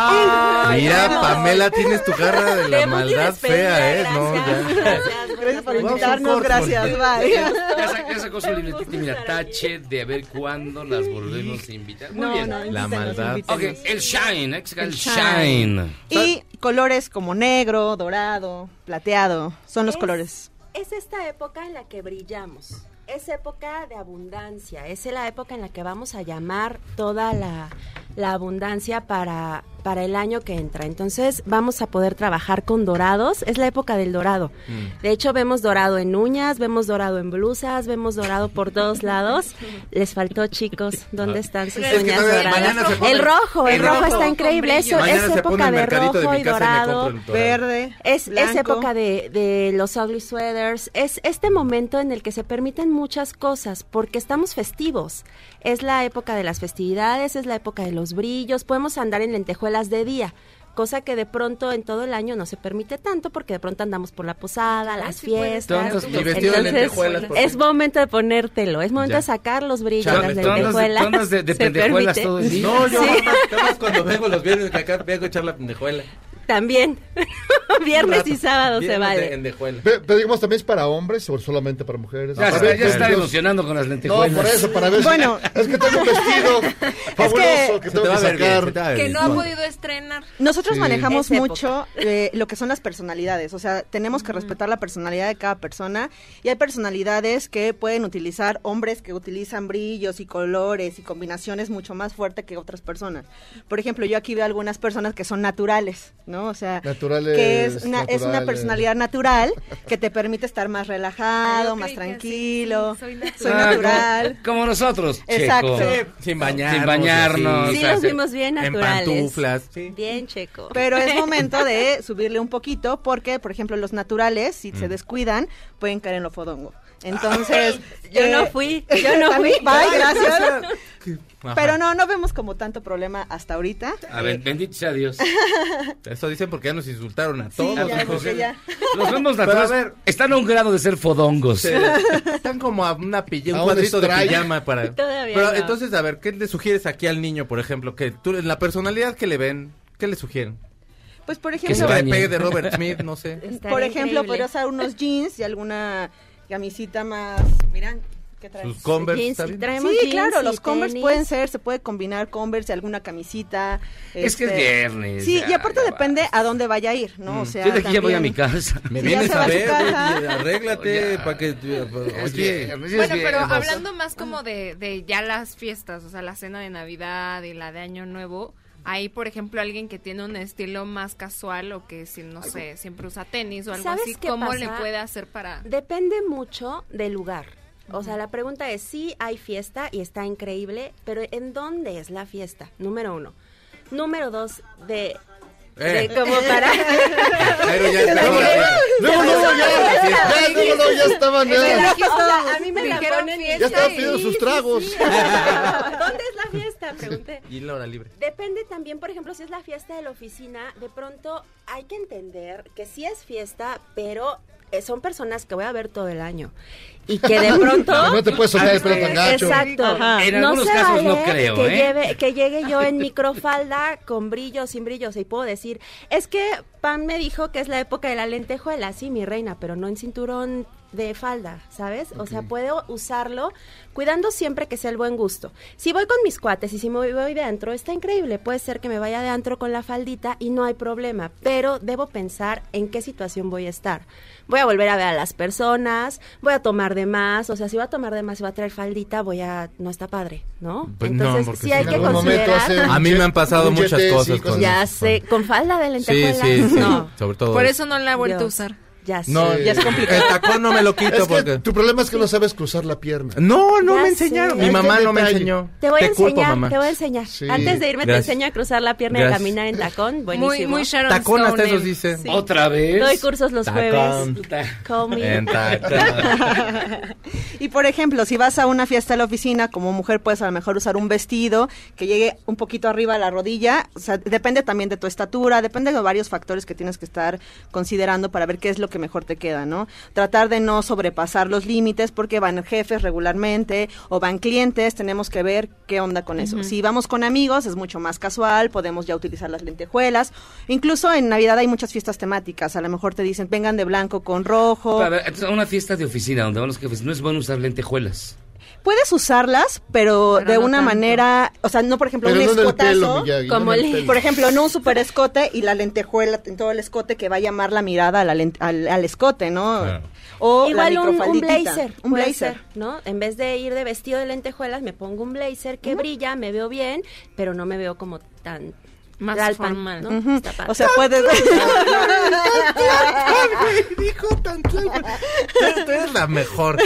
Ay, Mira, no. Pamela, tienes tu garra de la maldad fea, ¿eh? No, Gracias, ya. gracias. Gracias por invitarnos, gracias, bye. Ya, sa- ya sacó su libretita mira, tache de a ver cuándo las volvemos a invitar. Muy No, bien. no, La maldad. Ok, invítenos. el shine, sacar el, El shine. Y colores como negro, dorado, plateado, son los Es- colores. Es esta época en la que brillamos. Es época de abundancia. Es la época en la que vamos a llamar toda la, la abundancia para, para el año que entra. Entonces vamos a poder trabajar con dorados. Es la época del dorado. Mm. De hecho, vemos dorado en uñas, vemos dorado en blusas, vemos dorado por todos lados. Les faltó, chicos, ¿dónde están sus Es uñas doradas? se pone- el rojo, el, el rojo, rojo está increíble. Eso Mañana es época de rojo y dorado. Verde, Es, época de, de los ugly sweaters, es este momento en el que se permiten muchas cosas porque estamos festivos. Es la época de las festividades, es la época de los brillos, podemos andar en lentejuelas de día. Cosa que de pronto en todo el año no se permite tanto porque de pronto andamos por la posada, las sí fiestas. de Entonces, lentejuelas, por es momento de ponértelo, es momento Ya. de sacar los brillos, Chale, las de- lentejuelas. andas de- de pendejuelas todo el día. No, yo Sí. cuando vengo los viernes que acá vengo a echar la pendejuela. También. Viernes y sábado se vale. en dejuela. Pero digamos, ¿también es para hombres o solamente para mujeres? Ya, Para está, ver ya qué está Dios- emocionando con las No, lentejuelas. por eso, para ver si- Bueno. Es que tengo un vestido fabuloso que Se te tengo va que bien, sacar. te Que bien. no ha podido estrenar. Nosotros Sí. manejamos Es mucho eh, lo que son las personalidades, o sea, tenemos que respetar la personalidad de cada persona y hay personalidades que pueden utilizar, hombres que utilizan brillos y colores y combinaciones mucho más fuerte que otras personas. Por ejemplo, yo aquí veo algunas personas que son naturales, ¿no? O sea, Naturales, que es una, es una personalidad natural que te permite estar más relajado, más tranquilo. sí, soy natural. soy Ah, natural. Como, como nosotros, Exacto. Checo. Sí, sin bañarnos. Sin bañarnos. Sí, o sea, nos vimos bien En naturales. pantuflas. Sí. Bien, checo. Pero es momento de subirle un poquito porque, por ejemplo, los naturales, si se descuidan, pueden caer en lo fodongo. Entonces... Yo eh, no fui, yo no fui. Bye, gracias. Ajá. Pero no, no vemos como tanto problema hasta ahorita. A ver, bendito sea Dios. Eso dicen porque ya nos insultaron a Sí, todos. ya, hijos. porque ya. Los vemos Pero a ver. Están a un grado de ser fodongos. Sí, Están como a una pilla, un cuadrito de pijama para. Todavía Pero no. entonces, a ver, ¿qué le sugieres aquí al niño, por ejemplo? Que tú, en la personalidad que le ven, ¿qué le sugieren? Pues, por Que ejemplo, se bañe. pegue de Robert Smith, no sé. Por ejemplo, increíble. podría usar unos jeans y alguna camisita más... Miran, ¿qué traes? Sus Converse, Jeans, traemos Sí, jeans claro, y los Converse tenis. pueden ser, se puede combinar Converse y alguna camisita. Es que es este, viernes. Sí, ya, y aparte ya depende a dónde vaya a ir, ¿no? O sea, Yo de aquí ya voy a mi casa. Me Sí, ya vienes se va a a su ver, casa. arréglate Ya. para que... Es Oye, viernes, es Bueno, pero viernes. hablando más como de, de ya las fiestas, o sea, la cena de Navidad y la de Año Nuevo, hay, por ejemplo, alguien que tiene un estilo más casual o que, si, no sé, siempre usa tenis o algo ¿Sabes así, qué ¿cómo pasa? le puede hacer para...? Depende mucho del lugar. O sea, la pregunta es, sí hay fiesta y está increíble, pero ¿en dónde es la fiesta? Número uno. Número dos, de... Eh. de como para... Jairo ya está. Luego, luego, ya, ya, luego, luego, ya estaban, ya, a mí me la Dijeron ponen y- fiesta ya estaban pidiendo sus tragos. ¿Dónde es la fiesta? Pregunté. Y la hora libre. Depende también, por ejemplo, si es la fiesta de la oficina, de pronto hay que entender que sí es fiesta, pero son personas que voy a ver todo el año. Y que de pronto... No te puedes soltar el pelo tan gacho. Exacto. Ajá. En no algunos se casos no vale creo, que, ¿eh? lleve- que llegue yo en microfalda con brillos, sin brillos, y puedo decir, es que Pam me dijo que es la época de la lentejuela, sí, mi reina, pero no en cinturón de falda, ¿sabes? O sea, puedo usarlo cuidando siempre que sea el buen gusto. Si voy con mis cuates y si me voy de antro, está increíble. Puede ser que me vaya de antro con la faldita y no hay problema, pero debo pensar en qué situación voy a estar. Voy a volver a ver a las personas, voy a tomar de más, o sea, si voy a tomar de más y voy a traer faldita, voy a no está padre, ¿no? Pues no, Entonces, porque sí si hay que considerar A mí me han pasado muchas cosas sí, con- ya sé, con falda de Sí, lentejuelas. sí, sí. No. Sobre todo. Por eso no la he vuelto Dios. a usar. Ya sé. No, Ya es complicado. El tacón no me lo quito Es que porque. tu problema es que no sabes cruzar la pierna. No, no Ya me sé. enseñaron. Mi mamá no me enseñó. Te voy a culpo, enseñar, mamá. te voy a enseñar. Sí. Antes de irme Gracias. te enseño a cruzar la pierna Gracias. y caminar en tacón. Muy, Buenísimo. muy Sharon Tacón hasta Stone, eso dice. Sí. ¿Otra vez? Doy cursos los Tacón. jueves. Me. En tacón. Y por ejemplo, si vas a una fiesta a la oficina, como mujer puedes a lo mejor usar un vestido que llegue un poquito arriba a la rodilla, o sea, depende también de tu estatura, depende de varios factores que tienes que estar considerando para ver qué es lo que mejor te queda, ¿no? Tratar de no sobrepasar los límites porque van jefes regularmente o van clientes, tenemos que ver qué onda con eso. Si vamos con amigos es mucho más casual, podemos ya utilizar las lentejuelas, incluso en Navidad hay muchas fiestas temáticas, a lo mejor te dicen vengan de blanco con rojo. A ver, entonces, una fiesta de oficina donde van los jefes, no es bueno usar lentejuelas. Puedes usarlas, pero, Pero de no una tanto. manera, o sea, no por ejemplo Pero un no escotazo, pelo, Miyagi, como no el por ejemplo, no un super escote y la lentejuela en todo el escote que va a llamar la mirada a la len- al, al escote, ¿no? Claro. O Igual la un, blazer, un blazer. ser, ¿no? En vez de ir de vestido de lentejuelas, me pongo un blazer que brilla, me veo bien, pero no me veo como tan Más Tlalpan, formal. ¿no? Está padre. O sea, puedes Dijo tan Tú eres la mejor.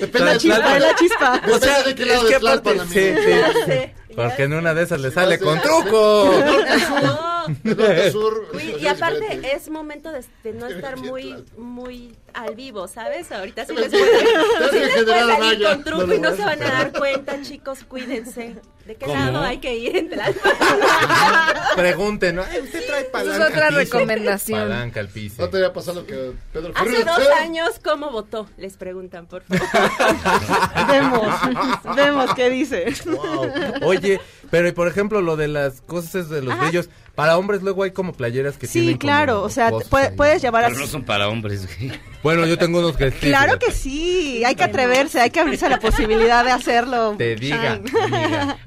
Depende de la chispa, la chispa. O sea, de qué lado es que Tlalpan, sí, sí. Sí. Porque en una de esas le sale con truco. Sur. Cuid- y aparte es momento de, de no estar muy muy al vivo, ¿sabes? Ahorita sí les puede, sí les puede salir con truco y no. se van a dar cuenta, chicos, cuídense. ¿De qué ¿Cómo? lado hay que ir entre las Pregunten, ¿no? Ay, usted trae palanca. es otra al piso. recomendación. Palanca al piso. No te había pasado lo que Pedro Hace Ferriz. dos años, ¿cómo votó? Les preguntan, por favor. vemos, vemos qué dice. Wow. Oye, pero y por ejemplo lo de las cosas de los Ajá. brillos, para hombres luego hay como playeras que tienen Sí, claro, como o sea, puede- puedes llevar Pero así. no son para hombres, güey. Bueno, yo tengo unos que sí, Claro que sí, hay que atreverse, hay que abrirse a la posibilidad de hacerlo. Te diga.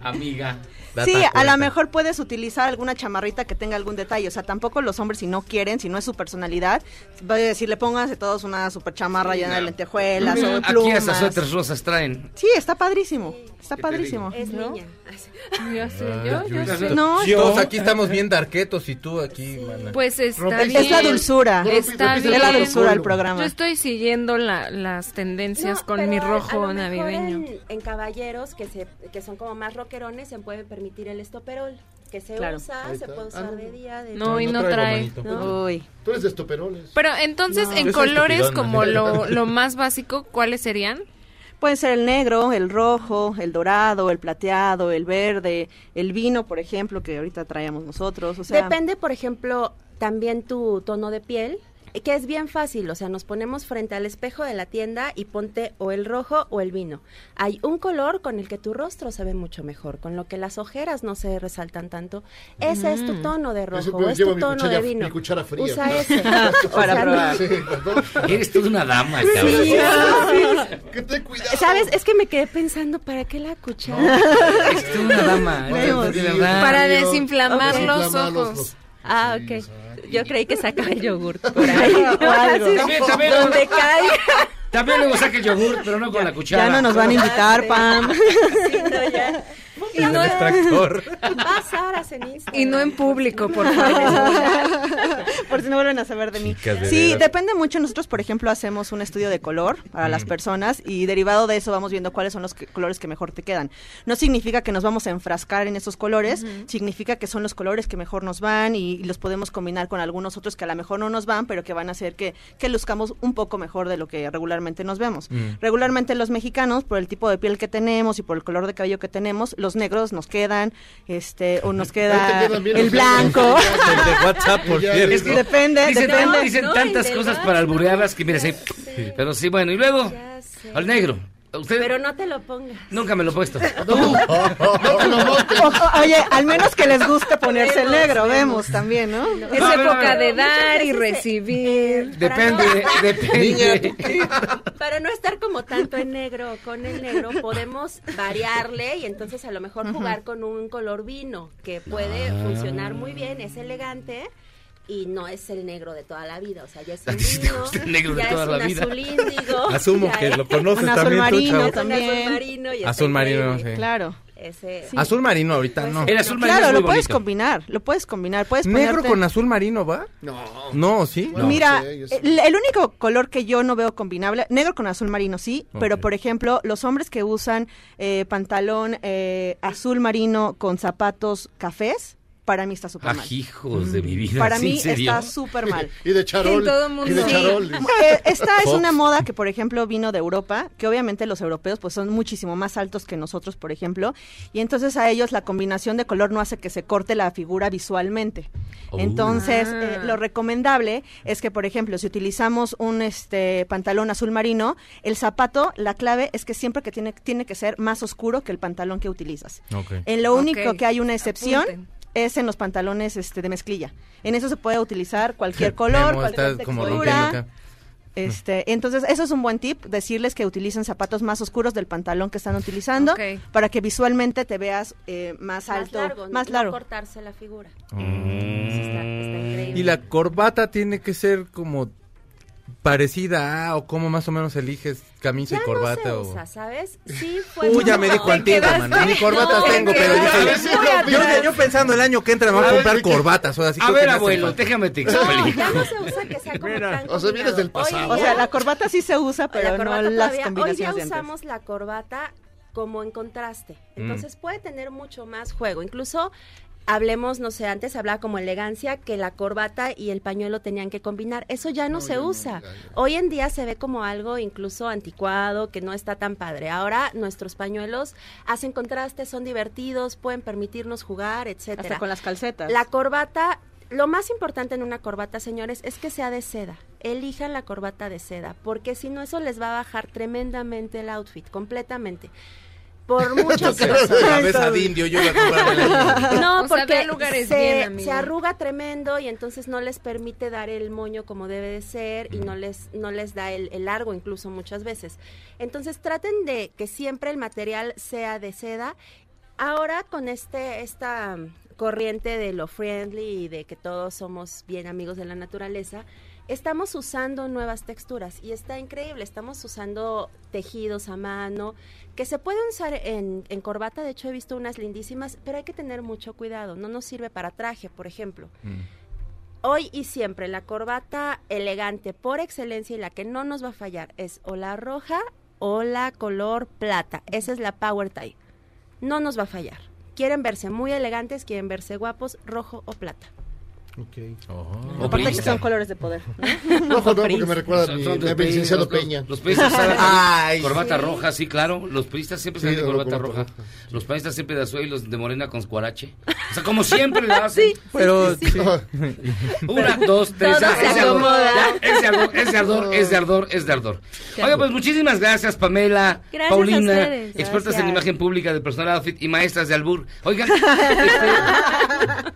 Amiga. Sí, a lo mejor puedes utilizar alguna chamarrita que tenga algún detalle. O sea, tampoco los hombres, si no quieren, si no es su personalidad, voy a decirle, pónganse todos una super chamarra llena de lentejuelas o de Aquí plumas. hasta suéteres rosas traen. Sí, está padrísimo. Está padrísimo. Es ¿no? niña. Ya sé, Ay, yo, yo yo- sé. No, Todos aquí estamos bien darquetos y tú aquí, mana. Pues está bien. es la dulzura. Está bien. Es la dulzura del Yo programa. estoy siguiendo la- las tendencias No, con mi rojo navideño. En, en caballeros que se que son como más rockerones se puede permitir el estoperol, que se Claro. usa, se puede Ah, usar no. de día, de No, y no traigo, trae. ¿no? Uy. Tú eres de estoperoles. Pero entonces, No. en Yo colores como lo, lo más básico, ¿cuáles serían? Puede ser el negro, el rojo, el dorado, el plateado, el verde, el vino, por ejemplo, que ahorita traíamos nosotros. O sea, Depende, por ejemplo, también tu tono de piel, que es bien fácil, o sea, nos ponemos frente al espejo de la tienda y ponte o el rojo o el vino. Hay un color con el que tu rostro se ve mucho mejor, con lo que las ojeras no se resaltan tanto. Ese es tu tono de rojo, o es tu mi tono cuchara- de vino. mi cuchara fría. Usa ese. O Para sea, probar. Sí. Eres toda una dama, cabrón. Que ten cuidado. ¿Sabes? Es que me quedé pensando, ¿para qué la cuchara? Eres toda una dama. Vemos. de verdad. Para Amigo, desinflamar los Desinflamar los ojos. ojos. Ah, ok. Yo creí que sacaba el yogurt por ahí. Algo. También, también, Donde caiga. también luego saca el yogur, pero no con la cuchara. ya no nos van a invitar, Pam. Sí, no, ya. Y no tractor. Vas, en Instagram. Y no en público, por favor. por si no vuelven a saber de mí. Chicas de Sí, veras. depende mucho. Nosotros, por ejemplo, hacemos un estudio de color para las personas y derivado de eso vamos viendo cuáles son los que- colores que mejor te quedan. No significa que nos vamos a enfrascar en esos colores, significa que son los colores que mejor nos van y, y los podemos combinar con algunos otros que a lo mejor no nos van, pero que van a hacer que, que luzcamos un poco mejor de lo que regularmente nos vemos. Mm. Regularmente los mexicanos, por el tipo de piel que tenemos y por el color de cabello que tenemos, los negros nos quedan, este, o nos queda el los blanco. de WhatsApp, por es que- depende, Dicen, depende. dicen No, tantas cosas para alburearlas que mira, sí. Pero sí, bueno, y luego al negro. Usted Pero no te lo pongas. nunca me lo he puesto. O- oye, al menos que les guste ponerse el negro, vemos también, ¿no? Es época de dar y recibir. Depende, depende. Para no estar como tanto en negro o con el negro, podemos variarle y entonces a lo mejor jugar con un color vino que puede Ah. funcionar muy bien, es elegante y no es el negro de toda la vida, o sea, ya es ¿A un ti sí te gusta el negro de toda es la un vida? azul índigo. Asumo que es- lo conoces Un azul también tú, marino un también. azul marino y Azul marino, sí. Claro. Ese, Azul marino ahorita no. El azul marino Claro, es muy lo puedes bonito. combinar, lo puedes combinar, puedes ¿Negro ponerte- con azul marino va? No. No, ¿sí? Bueno, Mira, sí, sí. el, el único color que yo no veo combinable, negro con azul marino sí, pero por ejemplo, los hombres que usan eh, pantalón eh, azul marino con zapatos cafés, para mí está súper mal. Ajijos de mi vida. Para ¿sí, mí serio? está súper mal. Y de charol. Sí, todo mundo. Y de Sí. charol. Eh, esta es una moda que, por ejemplo, vino de Europa, que obviamente los europeos pues son muchísimo más altos que nosotros, por ejemplo, y entonces a ellos la combinación de color no hace que se corte la figura visualmente. Oh. Entonces, Ah. eh, lo recomendable es que, por ejemplo, si utilizamos un este pantalón azul marino, el zapato, la clave es que siempre que tiene, tiene que ser más oscuro que el pantalón que utilizas. En lo único que hay una excepción Apunten. Es en los pantalones este, de mezclilla. En eso se puede utilizar cualquier color, Memo cualquier textura. Este, entonces, eso es un buen tip, decirles que utilicen zapatos más oscuros del pantalón que están utilizando para que visualmente te veas eh, más más alto, largo, más no largo. cortarse la figura. Mm. Eso está, está increíble. Y la corbata tiene que ser como parecida a o como más o menos eliges camisa ya y corbata no o se usa, ¿sabes? Sí fue Uy, ya me dijo Te antigua, quedaste- man. Ni corbatas No, tengo, te pero dije, yo, atrás. yo pensando el año que entra me voy a comprar corbatas, o sea, así A ver, abuelo, déjame te No, explico. ya no se usa que sea como Mira, tan o sea, vienes del combinado. Hoy pasado. O sea, la corbata sí se usa, pero la no las todavía- Hoy combinaciones de antes. usamos la corbata como en contraste. Mm. Entonces puede tener mucho más juego. Incluso hablemos, no sé, antes hablaba como elegancia que la corbata y el pañuelo tenían que combinar. Eso ya no, se usa. Hoy en día se ve como algo incluso anticuado, que no está tan padre. Ahora nuestros pañuelos hacen contraste, son divertidos, pueden permitirnos jugar, etcétera. Hasta con las calcetas. La corbata, lo más importante en una corbata, señores, es que sea de seda. Elijan la corbata de seda, porque si no eso les va a bajar tremendamente el outfit, completamente. Por muchas. Cabeza de indio, yo. No, O sea, porque ve a lugares se, bien, se arruga tremendo y entonces no les permite dar el moño como debe de ser y no les, no les da el, el largo incluso muchas veces. Entonces traten de que siempre el material sea de seda. Ahora con este esta corriente de lo friendly y de que todos somos bien amigos de la naturaleza, estamos usando nuevas texturas y está increíble. Estamos usando tejidos a mano que se pueden usar en, en corbata. De hecho, he visto unas lindísimas, pero hay que tener mucho cuidado. No nos sirve para traje, por ejemplo. Hoy y siempre la corbata elegante por excelencia y la que no nos va a fallar es o la roja o la color plata. Esa es la power tie. No nos va a fallar. Quieren verse muy elegantes, quieren verse guapos, rojo o plata. O Aparte que priista. son colores de poder. Rojo no, porque me recuerda a mi, son los licenciado los- Peña. Los priistas usaban Ay, corbata sí. roja, sí, claro. Los priistas siempre Sí, salen de de corbata roja. roja, Los panistas siempre de azul y los de morena con squarache. O sea, como siempre lo hacen. Pero sí. Una, dos, tres. Todo ah, se es de ardor, acomoda. ya, es de ardor, es de ardor, es de ardor, es de ardor. Oiga, pues muchísimas gracias, Pamela, Gracias Paulina, ustedes. expertas en imagen pública de personal outfit y maestras de albur. Oiga, este,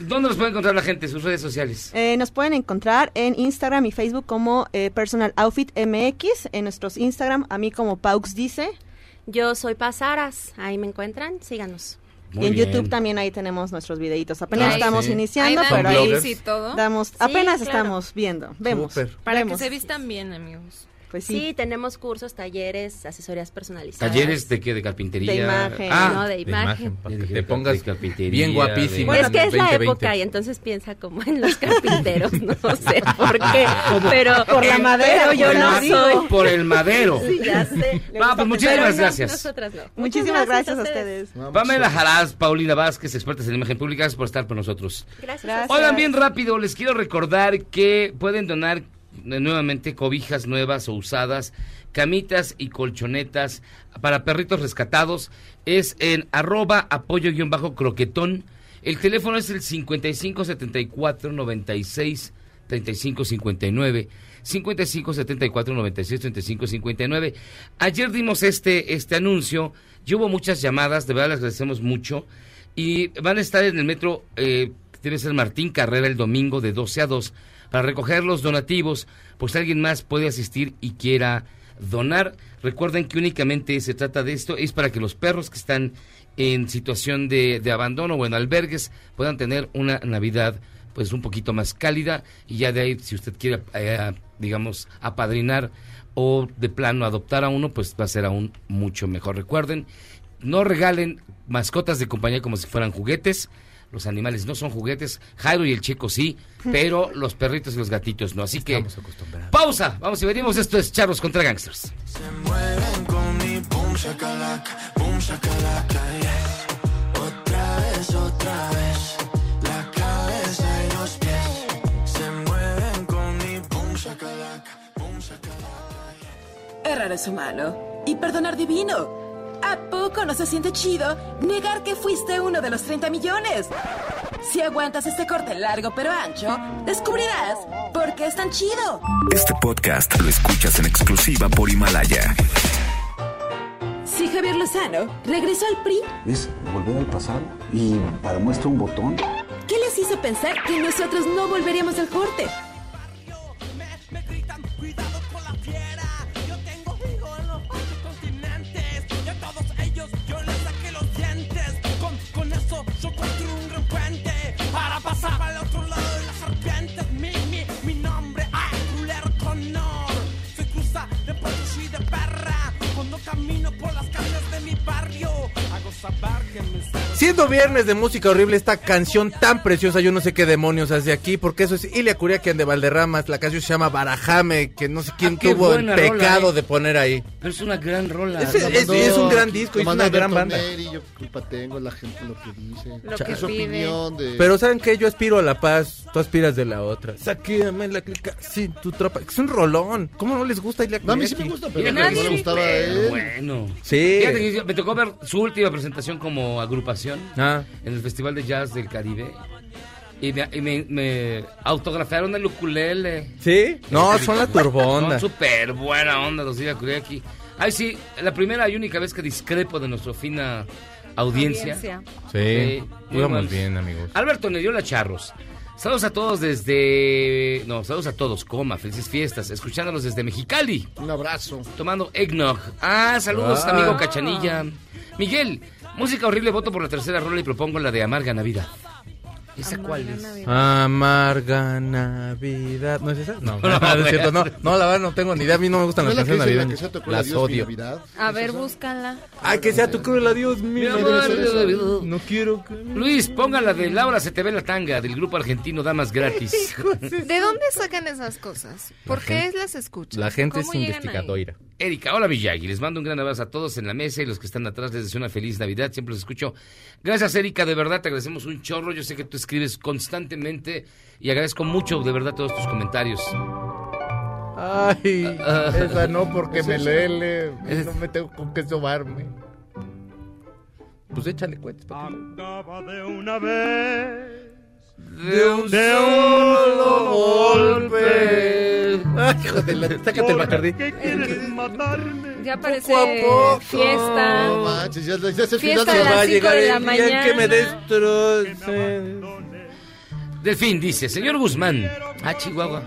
¿dónde los puede encontrar la gente? Sus redes sociales. Eh, nos pueden encontrar en Instagram y Facebook como eh, Personal Outfit MX, en nuestros Instagram, a mí como Paux dice, Yo soy Pasaras, ahí me encuentran, síganos. Muy y en bien. YouTube también ahí tenemos nuestros videitos. Apenas Ah, estamos sí. Iniciando, pero ahí damos, apenas claro. estamos viendo, vemos. Para vemos. que se vistan bien, amigos. Pues Sí. sí. tenemos cursos, talleres, asesorías personalizadas. ¿Talleres de qué? ¿De carpintería? De imagen, Ah, no, de De imagen. para que dije, te pongas de carpintería, bien guapísimo. de- Bueno, es que es la 2020. época y entonces piensa como en los carpinteros, no sé por qué, pero Por la madera, pero yo no soy. Por el madero. Sí, ya sé. Va, pues muchísimas Pero no, gracias. nosotras no. Muchísimas gracias a ustedes. No, Pamela pues, Jaraz, Paulina Vázquez, expertas en imagen pública, gracias por estar con nosotros. Gracias. Gracias. Oigan, bien rápido, les quiero recordar que pueden donar nuevamente cobijas nuevas o usadas, camitas y colchonetas para perritos rescatados. Es en arroba apoyo guion bajo croquetón. El teléfono es el 55 74 96 3559 55 74 96 35 59. Ayer dimos este, este anuncio y hubo muchas llamadas, de verdad les agradecemos mucho. Y van a estar en el metro, eh, debe ser Martín Carrera el domingo de 12 a 2 para recoger los donativos, pues alguien más puede asistir y quiera donar. Recuerden que únicamente se trata de esto, es para que los perros que están en situación de, abandono o en albergues puedan tener una Navidad pues un poquito más cálida. Y ya de ahí si usted quiere eh, digamos apadrinar o de plano adoptar a uno pues va a ser aún mucho mejor. Recuerden no regalen mascotas de compañía como si fueran juguetes los animales no son juguetes Jairo y el chico sí pero los perritos y los gatitos no así que pausa vamos y venimos esto es Charlos contra Gangsters mueven con mi boom shakalaka, boom shakalaka, yes. Otra vez, otra vez, la cabeza y los pies se mueven con mi boom shakalaka, boom shakalaka. Errar es humano y perdonar divino. ¿A poco no se siente chido negar que fuiste uno de los 30 millones? Si aguantas este corte largo pero ancho, descubrirás por qué es tan chido. Este podcast lo escuchas en exclusiva por Himalaya. Si Javier Lozano regresó al PRI, Es volver al pasado y para muestra un botón. ¿qué les hizo pensar que nosotros no volveríamos al corte? Barrio, Siendo viernes de música horrible, esta canción tan preciosa, yo no sé qué demonios hace aquí, porque eso es Ilia Curiaquian de Valderramas, la canción se llama Barajame, que no sé quién Ah, tuvo el pecado rola, eh. de poner ahí. pero es una gran rola Es- es- es un gran disco, Lo es una gran banda. Neri, yo culpa tengo, la gente lo que dice. Lo que es su pide. opinión de... Pero ¿saben qué? Yo aspiro a la paz, tú aspiras de la otra. Saquéame la clica, sí, tu tropa. Es un rolón. ¿Cómo no les gusta Ilia No, a mí sí me gusta, pero no le gustaba a él. Bueno. Sí. Fíjate me tocó ver su última presentación como agrupación Ah. en el Festival de Jazz del Caribe. Y me, y me- me autografiaron el ukulele. ¿Sí? No, son la turbonda. Son súper buena onda los Ilia Kuriaki. Ay, sí, la primera y única vez que discrepo de nuestra fina audiencia. Audiencia. Sí, muy bien, amigos. Alberto Neriola Charros. Saludos a todos desde. No, saludos a todos, coma, felices fiestas. Escuchándolos desde Mexicali. Un abrazo. Tomando eggnog. Ah, saludos, Ah. amigo Cachanilla. Miguel, música horrible, voto por la tercera rola y propongo la de Amarga Navidad. ¿Esa cuál es? Amarga Navidad. ¿No es esa? No, No, no, no, es cierto. No, no, la verdad no tengo ni idea. A mí no me gustan ¿No las canciones la navideñas. Las Dios, odio. Navidad? A ver, búscala. Ay, que sea tu cruel adiós, mi Mi amor, amor. No quiero que... Luis, ponga la de Laura se te ve la tanga del grupo argentino Damas Gratis. ¿De dónde sacan esas cosas? ¿Por qué las escuchan? La gente es investigadora. Erika, hola Miyagi, les mando un gran abrazo a todos en la mesa y los que están atrás les deseo una feliz Navidad, siempre los escucho. Gracias Erika, de verdad te agradecemos un chorro, yo sé que tú escribes constantemente y agradezco mucho de verdad todos tus comentarios. Ay, Ah. esa no, porque ¿Es me. Es- No me tengo con qué sobarme. Pues échale cuentas. Acaba de una vez. De un solo golpe. Ay, hijo de la... Sácate el bacardí. ¿Qué quieres matarme? Ya parece fiesta. No manches, ya, ya es el final Fiesta de a la las Va a cinco llegar de la el día que me mañana. destroce. Delfín dice, señor Guzmán, ah Chihuahua,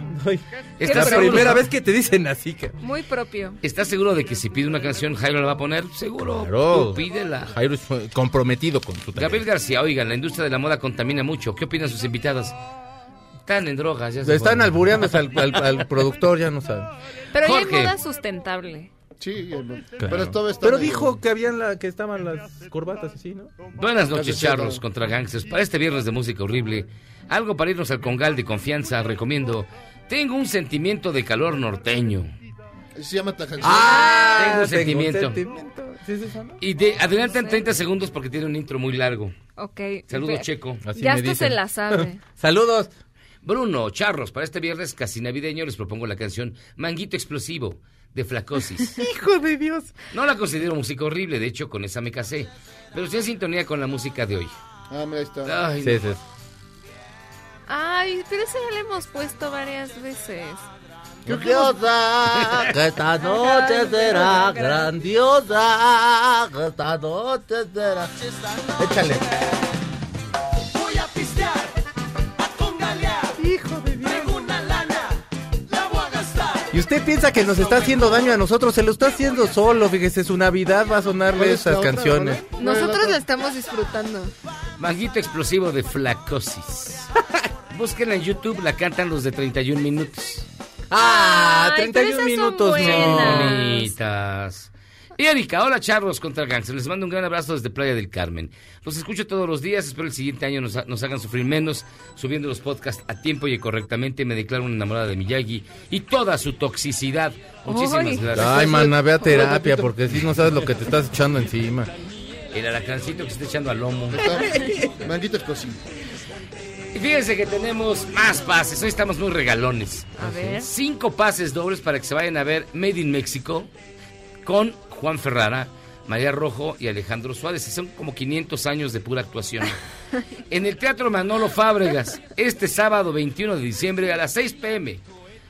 Es ¿estás la primera vez que te dicen así, que... Muy propio. ¿Estás seguro de que si pide una canción Jairo la va a poner? Seguro, Claro. tú pídela. Jairo es comprometido con tu Gabriel talento. García, oigan, la industria de la moda contamina mucho. ¿Qué opinan sus invitadas? Están en drogas, ya se Están fueron. albureando al, al- al productor, ya no sabe. Pero ya hay Jorge. moda sustentable. Sí, eh, Claro. pero todo está Pero dijo que habían la, que estaban las corbatas así, ¿no? Buenas noches, Edo. contra gangsters. Para este viernes de música horrible, algo para irnos al congal de confianza, recomiendo. Tengo un sentimiento de calor norteño. Se llama esta canción. Ah, Tengo un sentimiento. sentimiento. ¿Sí es eso, no? Y de, adelantan 30 segundos porque tiene un intro muy largo. Ok. Saludos, Ve- Checo. Así Ya me hasta dicen. se la sabe. Saludos. Bruno, charros, para este viernes casi navideño les propongo la canción Manguito Explosivo de Flacosis. Hijo de Dios. No la considero música horrible, de hecho con esa me casé, pero sí en sintonía con la música de hoy. Ah, mira, ahí está. Ay, Sí, sí. Ay, pero ese ya le hemos puesto varias veces. Grandiosa, que esta noche será grandiosa, que esta noche será. Échale. Voy a pistear, a congalear. Hijo de Dios. Tengo una lana, la voy a gastar. Y usted piensa que nos está haciendo daño a nosotros, se lo está haciendo solo, fíjese, su Navidad va a sonarle ¿Cuál es la esas canciones. Nosotros la estamos disfrutando. Manguito explosivo de flacosis. Búsquenla en YouTube, la cantan los de 31 minutos. Ah, Ay, 31 esas son minutos, buenas. Bonitas. Y Erika, hola charros contra Gangster. Les mando un gran abrazo desde Playa del Carmen. Los escucho todos los días. Espero el siguiente año nos, ha- nos hagan sufrir menos subiendo los podcasts a tiempo y correctamente. Me declaro una enamorada de Miyagi y toda su toxicidad. Muchísimas gracias. Ay, mana, ve a terapia, porque si no sabes lo que te estás echando encima. El aracancito que se está echando al lomo. Manguito explosivo. Y fíjense que tenemos más pases. Hoy estamos muy regalones. A ver. Cinco pases dobles para que se vayan a ver Made in México con Juan Ferrara, María Rojo y Alejandro Suárez. Y Son como 500 años de pura actuación. En el Teatro Manolo Fábregas, este sábado 21 de diciembre a las 6 pm.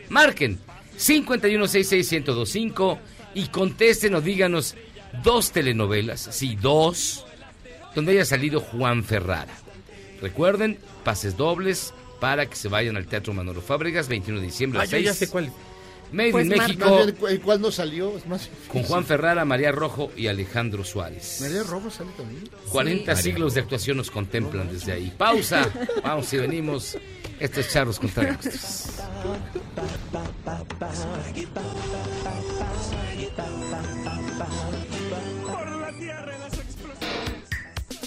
Marquen 51661025 y contesten o díganos dos telenovelas, sí, dos, donde haya salido Juan Ferrara. Recuerden, pases dobles para que se vayan al Teatro Manolo Fábregas, 21 de diciembre Ah, las yo 6. ya sé cuál. Made Pues, in México ¿El cuál no salió? Es más con Juan Ferrara, María Rojo y Alejandro Suárez. María Rojo sale también. 40 Sí. siglos de actuación nos contemplan desde ahí. Pausa. Vamos y venimos. Esto es Charros contra Gangsters.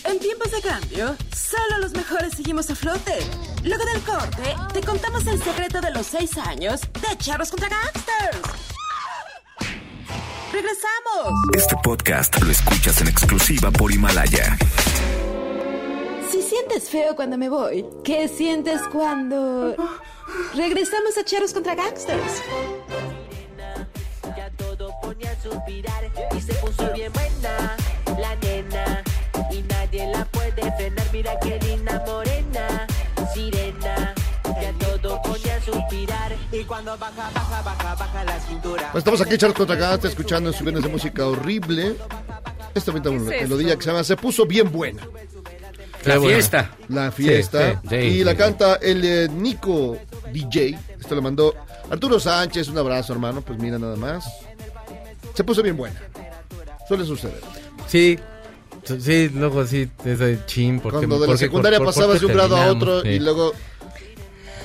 En tiempos de cambio, solo los mejores seguimos a flote. Luego del corte, te contamos el secreto de los seis años de Charros contra Gangsters. ¡Regresamos! Este podcast lo escuchas en exclusiva por Himalaya. Si sientes feo cuando me voy, ¿qué sientes cuando regresamos a Charros contra Gangsters? Ya todo pone a suspirar y se puso bien buena Mira qué linda morena, sirena. Ya todo pone a suspirar y cuando baja, baja, baja, baja la cintura. Pues estamos aquí, Charles contra Gangsters, escuchando viernes de música horrible. Esta bonita ¿Qué es melodía eso? que se llama Se puso bien buena. La fiesta. La fiesta. Sí, sí, y sí, la canta el eh, Nico DJ. Esto lo mandó Arturo Sánchez. Un abrazo, hermano. Pues mira, nada más. Se puso bien buena. Suele suceder. Sí, sí, luego sí, es de chin. Porque, Cuando de la porque- secundaria por- por- pasabas de un grado a otro sí. y luego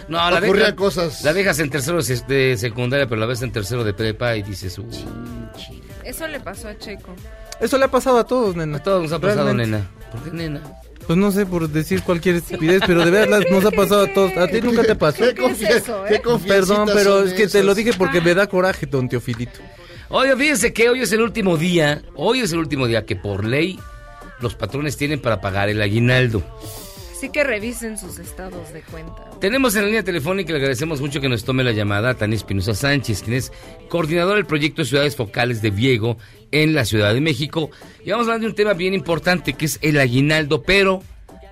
No, la ocurrían cosas. la dejas en tercero de secundaria, pero la ves en tercero de prepa y dices, "Uh, Eso le pasó a Checo. Eso le ha pasado a todos, nena. A todos nos ha pasado, nena. ¿Por qué nena? Pues no sé por decir cualquier estupidez, pero de verdad nos ha pasado a todos. ¿A ti nunca te pasó? ¿Qué confi- ¿Qué es eso, eh? qué Perdón, pero son es que te lo dije porque me da coraje, don Teofilito. Oye, fíjense que hoy es el último día, hoy es el último día que por ley los patrones tienen para pagar el aguinaldo. Así que revisen sus estados de cuenta. Tenemos en la línea telefónica y le agradecemos mucho que nos tome la llamada a Tania Espinosa Sánchez, quien es coordinador del proyecto Ciudades Focales de Viego en la Ciudad de México. Y vamos a hablar de un tema bien importante que es el aguinaldo, pero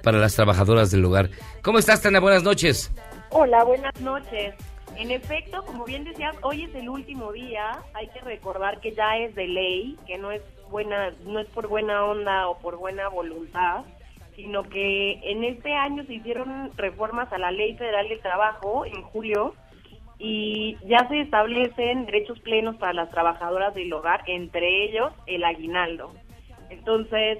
para las trabajadoras del hogar. ¿Cómo estás, Tania? Buenas noches. Hola, buenas noches. En efecto, como bien decías, hoy es el último día. Hay que recordar que ya es de ley, que no es buena, no es por buena onda o por buena voluntad, sino que en este año se hicieron reformas a la Ley Federal del Trabajo en julio y ya se establecen derechos plenos para las trabajadoras del hogar, entre ellos el aguinaldo. Entonces,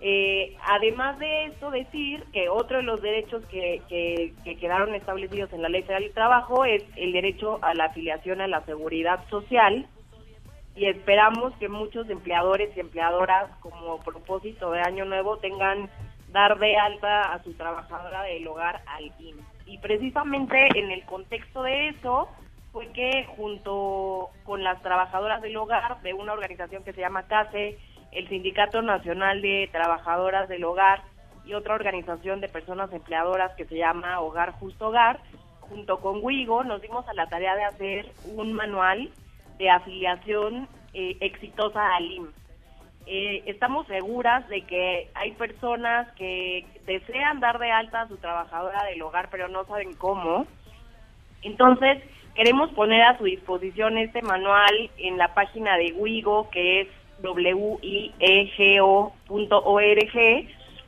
eh, además de esto, decir que otro de los derechos que, que- que quedaron establecidos en la Ley Federal del Trabajo es el derecho a la afiliación a la seguridad social y esperamos que muchos empleadores y empleadoras como propósito de año nuevo tengan dar de alta a su trabajadora del hogar al IMSS. Y precisamente en el contexto de eso fue que junto con las trabajadoras del hogar de una organización que se llama CASE, el Sindicato Nacional de Trabajadoras del Hogar y otra organización de personas empleadoras que se llama Hogar Justo Hogar, junto con WIGO nos dimos a la tarea de hacer un manual de afiliación eh, exitosa al IMSS. eh, estamos seguras de que hay personas que desean dar de alta a su trabajadora del hogar, pero no saben cómo. Entonces, queremos poner a su disposición este manual en la página de WIGO, que es wiego.org,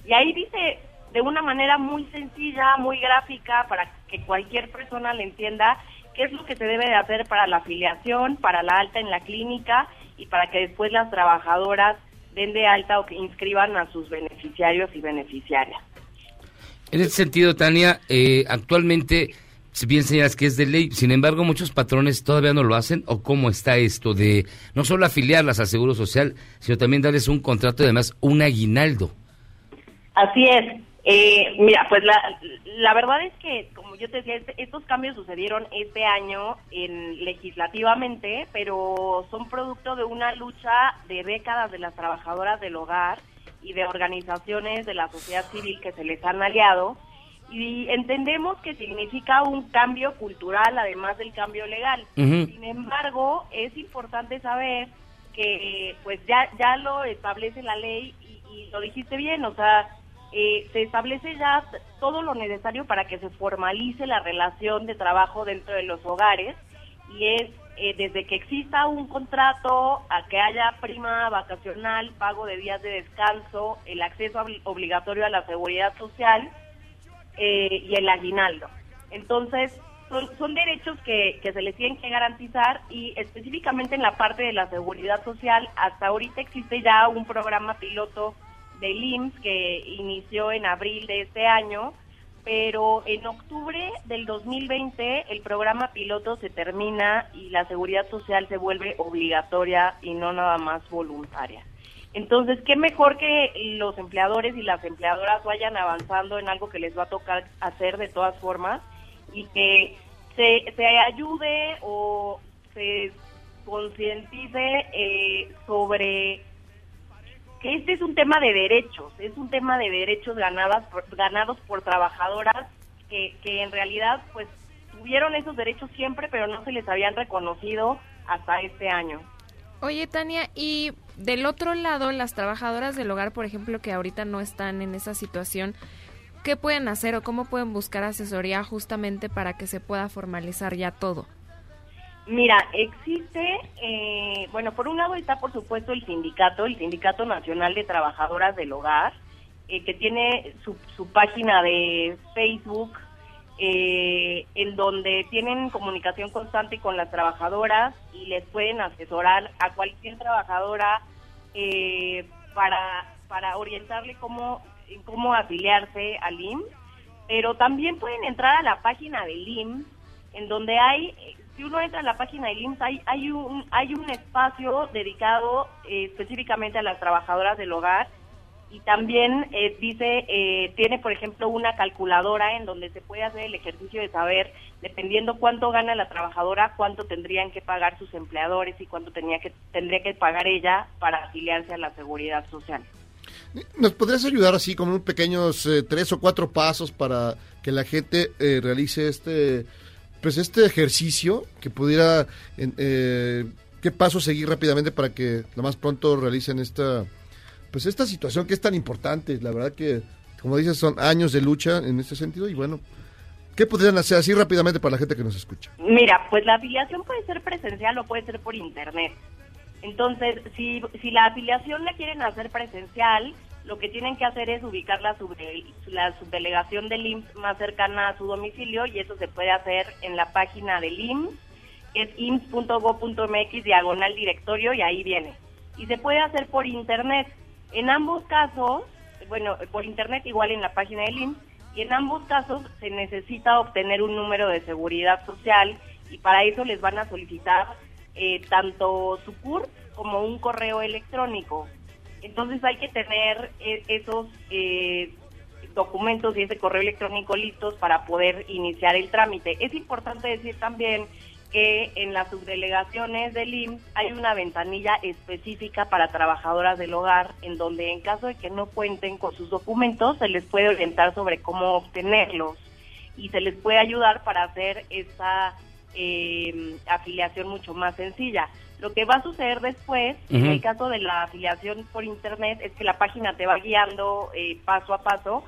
y ahí dice de una manera muy sencilla, muy gráfica, para que cualquier persona le entienda qué es lo que se debe de hacer para la afiliación, para la alta en la clínica y para que después las trabajadoras den de alta o que inscriban a sus beneficiarios y beneficiarias. En ese sentido, Tania, eh, actualmente, si bien señalas que es de ley, sin embargo, muchos patrones todavía no lo hacen, o cómo está esto de no solo afiliarlas al Seguro Social, sino también darles un contrato y además un aguinaldo. Así es. Eh, mira, pues la, la verdad es que, como yo te decía, este- estos cambios sucedieron este año en, legislativamente, pero son producto de una lucha de décadas de las trabajadoras del hogar y de organizaciones de la sociedad civil que se les han aliado. Y entendemos que significa un cambio cultural, además del cambio legal. Sin embargo, es importante saber que pues ya ya lo establece la ley y, y lo dijiste bien, o sea, eh, se establece ya todo lo necesario para que se formalice la relación de trabajo dentro de los hogares y es eh, desde que exista un contrato a que haya prima vacacional, pago de días de descanso, el acceso obli- obligatorio a la seguridad social eh, y el aguinaldo. Entonces, son, son derechos que, que se les tienen que garantizar y específicamente en la parte de la seguridad social, hasta ahorita existe ya un programa piloto del IMSS que inició en abril de este año, pero en octubre del 2020 el programa piloto se termina y la seguridad social se vuelve obligatoria y no nada más voluntaria. Entonces, qué mejor que los empleadores y las empleadoras vayan avanzando en algo que les va a tocar hacer de todas formas y que se, se ayude o se concientice eh, sobre este es un tema de derechos, es un tema de derechos ganadas por- ganados por trabajadoras que, que en realidad pues tuvieron esos derechos siempre, pero no se les habían reconocido hasta este año. Oye, Tania, y del otro lado, las trabajadoras del hogar, por ejemplo, que ahorita no están en esa situación, ¿qué pueden hacer o cómo pueden buscar asesoría justamente para que se pueda formalizar ya todo? Mira, existe, eh, bueno, por un lado está por supuesto el sindicato, el Sindicato Nacional de Trabajadoras del Hogar, eh, que tiene su, su página de Facebook, eh, en donde tienen comunicación constante con las trabajadoras y les pueden asesorar a cualquier trabajadora eh, para, para orientarle cómo, cómo afiliarse al IMSS, pero también pueden entrar a la página del IMSS, en donde hay, si uno entra a la página del IMSS, hay, hay, un, hay un espacio dedicado eh, específicamente a las trabajadoras del hogar y también eh, dice, eh, tiene por ejemplo una calculadora en donde se puede hacer el ejercicio de saber, dependiendo cuánto gana la trabajadora, cuánto tendrían que pagar sus empleadores y cuánto tenía que, tendría que pagar ella para afiliarse a la seguridad social. ¿Nos podrías ayudar así con unos pequeños eh, tres o cuatro pasos para que la gente eh, realice este pues este ejercicio que pudiera eh, qué pasos seguir rápidamente para que lo más pronto realicen esta pues esta situación que es tan importante la verdad que como dices son años de lucha en este sentido y bueno qué podrían hacer así rápidamente para la gente que nos escucha Mira, pues la afiliación puede ser presencial o puede ser por internet. Entonces, si, si la afiliación la quieren hacer presencial, lo que tienen que hacer es ubicar la, subde- la subdelegación del IMSS más cercana a su domicilio y eso se puede hacer en la página del IMSS, que es ims.go.mx diagonal directorio y ahí viene. Y se puede hacer por internet. En ambos casos, bueno, por internet igual en la página del IMSS, y en ambos casos se necesita obtener un número de seguridad social y para eso les van a solicitar eh, tanto su CURP como un correo electrónico. Entonces hay que tener eh, esos eh, documentos y ese correo electrónico listos para poder iniciar el trámite. Es importante decir también que en las subdelegaciones del IMSS hay una ventanilla específica para trabajadoras del hogar en donde en caso de que no cuenten con sus documentos se les puede orientar sobre cómo obtenerlos y se les puede ayudar para hacer esta eh, afiliación mucho más sencilla. Lo que va a suceder después, en el caso de la afiliación por internet, es que la página te va guiando eh, paso a paso.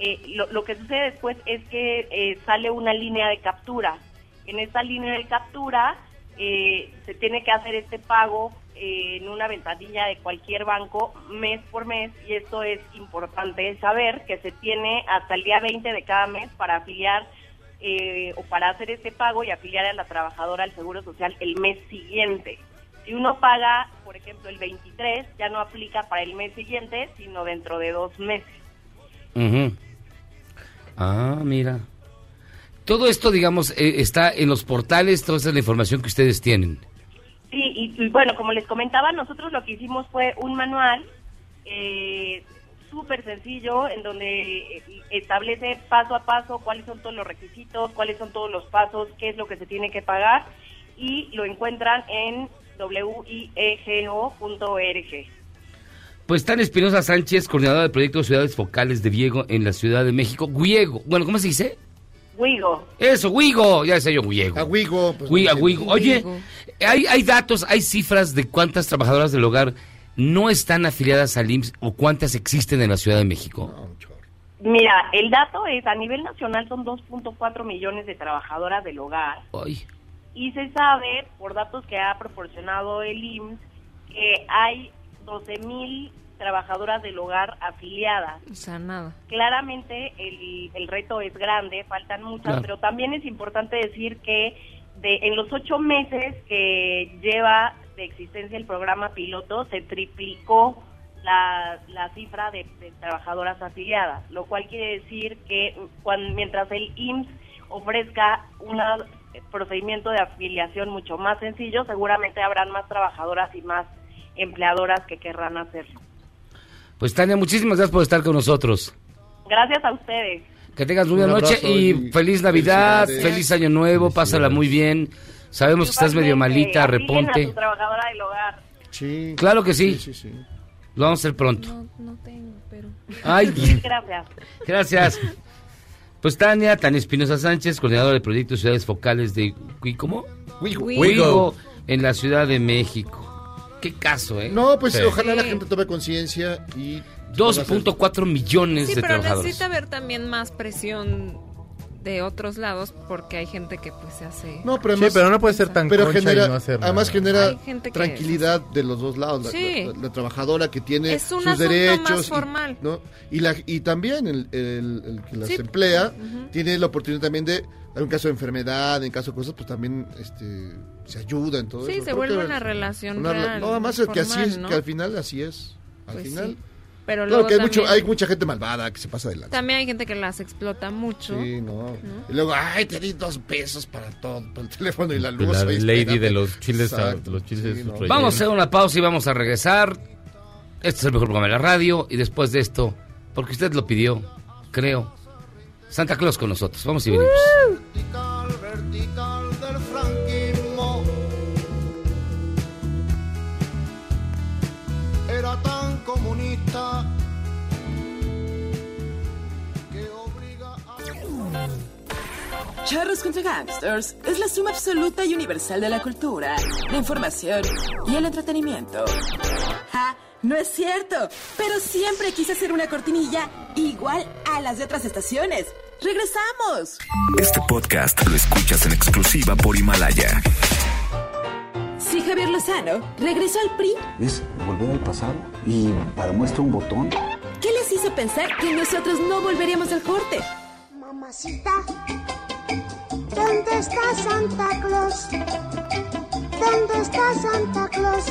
Eh, lo, lo que sucede después es que eh, sale una línea de captura. En esta línea de captura eh, se tiene que hacer este pago eh, en una ventanilla de cualquier banco mes por mes y esto es importante saber que se tiene hasta el día 20 de cada mes para afiliar eh, o para hacer este pago y afiliar a la trabajadora al Seguro Social el mes siguiente. Si uno paga, por ejemplo, el 23, ya no aplica para el mes siguiente, sino dentro de dos meses. Ujú. Ah, mira. Todo esto, digamos, eh, está en los portales, toda esa es la información que ustedes tienen. Sí, y, y bueno, como les comentaba, nosotros lo que hicimos fue un manual eh, súper sencillo en donde eh, establece paso a paso cuáles son todos los requisitos, cuáles son todos los pasos, qué es lo que se tiene que pagar y lo encuentran en wiego.org. Pues Tan Espinosa Sánchez, coordinadora del proyecto Ciudades Focales de Viego en la Ciudad de México. Guiego. Bueno, ¿cómo se dice? Wigo. Eso, Guigo. Ya decía yo, Guiego. A Wigo. pues, a. Oye, hay, hay datos, hay cifras de cuántas trabajadoras del hogar no están afiliadas al IMSS o cuántas existen en la Ciudad de México. Mira, el dato es, a nivel nacional son 2.4 millones de trabajadoras del hogar. Ay. Y se sabe, por datos que ha proporcionado el IMSS, que hay 12 mil trabajadoras del hogar afiliadas. O sea, nada. Claramente el, el reto es grande, faltan muchas, Claro. pero también es importante decir que de, en los ocho meses que lleva de existencia el programa piloto, se triplicó la, la cifra de, de trabajadoras afiliadas, lo cual quiere decir que mientras el IMSS ofrezca un procedimiento de afiliación mucho más sencillo, seguramente habrán más trabajadoras y más empleadoras que querrán hacerlo. Pues Tania, muchísimas gracias por estar con nosotros. Gracias a ustedes. Que tengas muy buena noche y y feliz Navidad, feliz Año Nuevo, pásala muy bien. Sabemos que estás medio malita, afilien a reponte. su trabajadora del hogar. Sí. Claro que sí. Sí, sí, sí. Lo vamos a hacer pronto. No, no tengo, pero... Ay, Gracias. gracias. Pues Tania, Tania Espinosa Sánchez, coordinadora del proyecto Ciudades Focales de. Wigo. Wigo, en la Ciudad de México. Qué caso, ¿eh? No, pues Sí. ojalá la gente tome conciencia y... 2.4 millones Sí, de pero trabajadores. necesita haber también más presión de otros lados porque hay gente que pues se hace... No, pero Sí, además, pero no puede ser tan pero concha y genera, no hacer además genera que- tranquilidad de los dos lados. La- Sí. La, la trabajadora que tiene Es un sus derechos. más y- formal. ¿no? y, la, y también el, el- el que las Sí. emplea tiene la oportunidad también de, en un caso de enfermedad, en caso de cosas, pues también este, se ayuda en todo Sí, eso. se Creo vuelve una relación una real, No, además es que así formal, es, ¿no? que al final así es. Al Pues final. sí. Pero Claro luego que hay, mucho, también- hay mucha gente malvada que se pasa adelante. También hay gente que las explota mucho. Sí, no. Y luego, ay, te di dos pesos para todo, para el teléfono y la luz. La ay, lady espérate. de los chiles, a- Exacto. los chiles Sí, no. rellenos. Vamos a hacer una pausa y vamos a regresar. Este es el mejor programa de la radio. Y después de esto, porque usted lo pidió, creo, Santa Claus con nosotros. Vamos y venimos. vertical, Charros contra Gangsters es la suma absoluta y universal de la cultura, la información y el entretenimiento. ¡Ja! No es cierto, pero siempre quise hacer una cortinilla igual a las de otras estaciones. ¡Regresamos! Este podcast lo escuchas en exclusiva por Himalaya. Si Javier Lozano regresó al PRI, Es volver al pasado y para muestra un botón. ¿qué les hizo pensar que nosotros no volveríamos al corte? Mamacita, ¿dónde está Santa Claus? ¿Dónde está Santa Claus?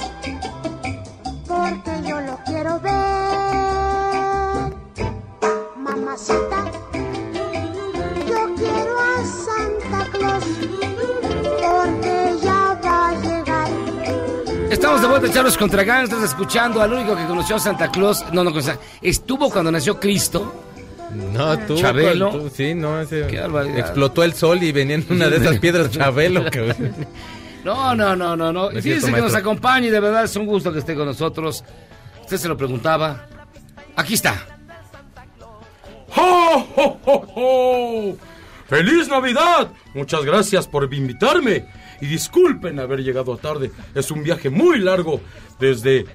Porque yo lo quiero ver. Mamacita, yo quiero a Santa Claus. Porque ya va a llegar. Estamos de vuelta, Charlos contra Gangsters, escuchando al único que conoció a Santa Claus. No, no, estuvo cuando nació Cristo. No, tú. Chabelo. tú, sí, no, ese. Qué. Explotó el sol y venía en una de esas piedras Chabelo. que- No, no, no, no, no. Fíjense que nos acompañe, de verdad es un gusto que esté con nosotros. Usted se lo preguntaba. Aquí está. ¡Ho, ho, ho, ho! ¡Feliz Navidad! Muchas gracias por invitarme. Y disculpen haber llegado tarde. Es un viaje muy largo desde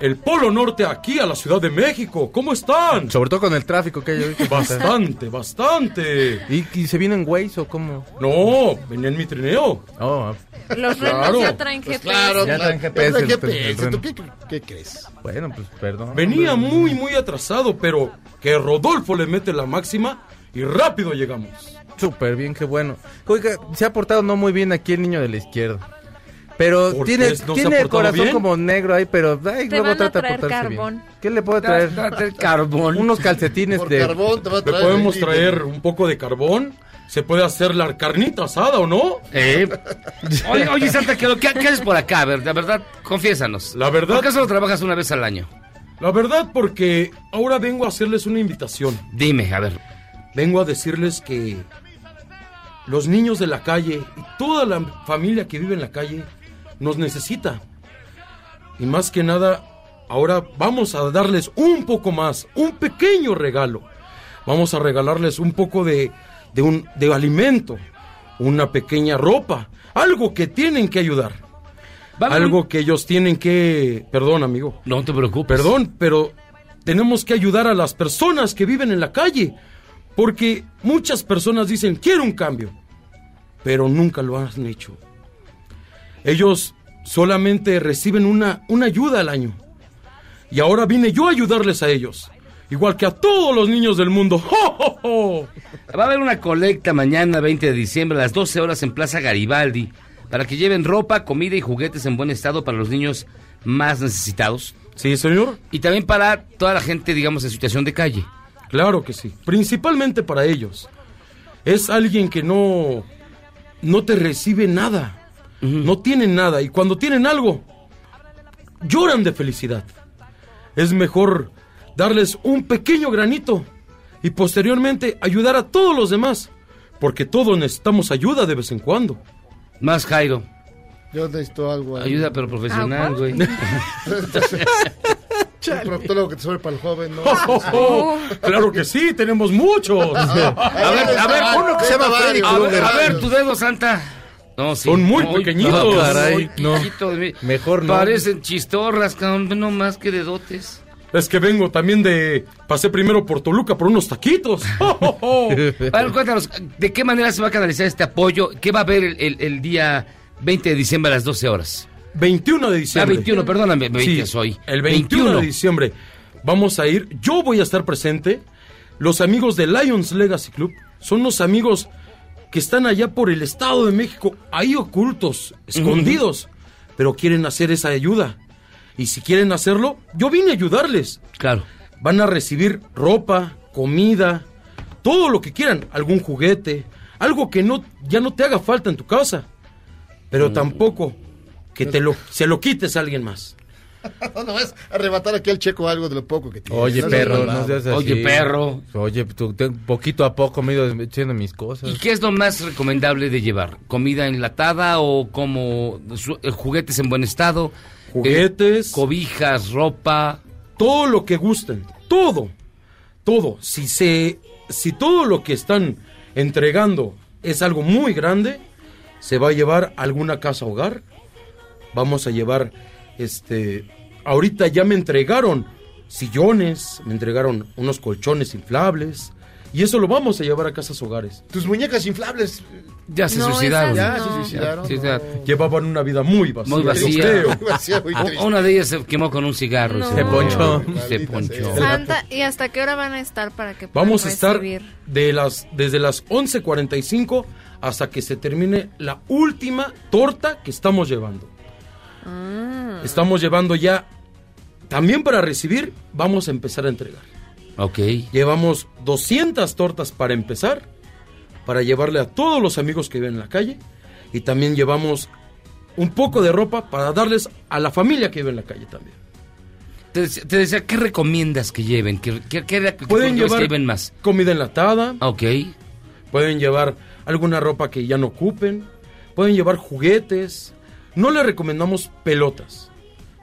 el Polo Norte aquí a la Ciudad de México. ¿Cómo están? Sobre todo con el tráfico que hay ahorita. Bastante, bastante. ¿Y, y se vienen Waze o cómo? No, venía en mi trineo. Oh, Los Claro. renos ya traen Pues GPS. claro, Ya traen claro. GPS, Traen el- GPS, el ¿Tú qué, qué crees? bueno, pues perdón. Venía hombre. muy, muy atrasado, pero que Rodolfo le mete la máxima y rápido llegamos. Súper bien, qué bueno. Oiga, se ha portado no muy bien aquí el niño de la izquierda. Pero ¿Por tiene? ¿No tiene el corazón bien? como negro ahí, pero ay, Te luego trata de traer portarse carbón. bien. ¿Qué le puedo Tra- traer? tra- tra- carbón. Unos calcetines Por de... carbón te va a Le traer. podemos traer un poco de carbón. Se puede hacer la carnita asada o no. Eh, Oye, oye, Santa, ¿qué, qué, qué haces por acá? A ver, de verdad, confiésanos. La verdad- ¿Por qué solo trabajas una vez al año? La verdad, porque ahora vengo a hacerles una invitación. Dime, a ver. Vengo a decirles que los niños de la calle y toda la familia que vive en la calle nos necesita. Y más que nada, ahora vamos a darles un poco más, un pequeño regalo. Vamos a regalarles un poco de, de, un, de alimento, una pequeña ropa, algo que tienen que ayudar. Algo que ellos tienen que... Perdón, amigo. No te preocupes. Perdón, pero tenemos que ayudar a las personas que viven en la calle. Porque muchas personas dicen, quiero un cambio. Pero nunca lo han hecho. Ellos solamente reciben una, una ayuda al año. Y ahora vine yo a ayudarles a ellos. Igual que a todos los niños del mundo. ¡Jo, jo, jo! Va a haber una colecta mañana, 20 de diciembre, a las 12 horas en Plaza Garibaldi, para que lleven ropa, comida y juguetes en buen estado para los niños más necesitados. Sí, señor. Y también para toda la gente, digamos, en situación de calle. Claro que sí. Principalmente para ellos. Es alguien que no, no te recibe nada. No tienen nada. Y cuando tienen algo, lloran de felicidad. Es mejor darles un pequeño granito y posteriormente ayudar a todos los demás. Porque todos necesitamos ayuda de vez en cuando. Más Jairo. Yo necesito algo. ahí. Ayuda, pero profesional, güey. Un proctólogo que te sobre para el joven, ¿no? claro que sí, tenemos muchos. A ver, a ver, uno que se llama Freddy A ver, a ver, tu dedo, Santa. No, sí. Son muy pequeñitos. no, Caray, no. Mejor no. Parecen chistorras, cabrón, no más que dedotes. Es que vengo también de... Pasé primero por Toluca por unos taquitos. A ver, cuéntanos, ¿de qué manera se va a canalizar este apoyo? ¿Qué va a haber el, el- el día 20 de diciembre a las 12 horas? 21 de Ah, diciembre. 21, perdóname, 20 Sí, soy. El 21, de diciembre. Vamos a ir. Yo voy a estar presente. Los amigos de Lions Legacy Club son los amigos que están allá por el Estado de México, ahí ocultos, escondidos, pero quieren hacer esa ayuda. Y si quieren hacerlo, yo vine a ayudarles. Claro. Van a recibir ropa, comida, todo lo que quieran, algún juguete, algo que no ya no te haga falta en tu casa, pero tampoco que te lo se lo quites a alguien más. No, no vas a arrebatar aquí al checo algo de lo poco que tiene. Oye, No perro, no seas así. Oye, perro. Oye, tú, te- poquito a poco me he ido echando mis cosas. ¿Y qué es lo más recomendable de llevar? ¿Comida enlatada o como su- eh, juguetes en buen estado? Juguetes. Eh, cobijas, ropa. todo lo que gusten, todo, todo. Si se, si todo lo que están entregando es algo muy grande, se va a llevar a alguna casa hogar. Vamos a llevar, este, ahorita ya me entregaron sillones, me entregaron unos colchones inflables y eso lo vamos a llevar a casas hogares. Tus muñecas inflables. Ya se No, suicidaron. Ya se no. suicidaron. Llevaban una vida muy vacía. Muy vacía. vacía, muy. Una de ellas se quemó con un cigarro. se ponchó. Se ponchó. Santa, ¿y hasta qué hora van a estar para que puedan Vamos a estar de las, desde las 11.45 hasta que se termine la última torta que estamos llevando. Ah. Estamos llevando ya, también para recibir, vamos a empezar a entregar. Ok. Llevamos 200 tortas para empezar, para llevarle a todos los amigos que viven en la calle. Y también llevamos un poco de ropa para darles a la familia que vive en la calle también. Te, te decía, ¿qué recomiendas que lleven? ¿Qué, qué, qué- qué Pueden llevar que lleven más? comida enlatada, Ok. Pueden llevar alguna ropa que ya no ocupen. Pueden llevar juguetes. No les recomendamos pelotas.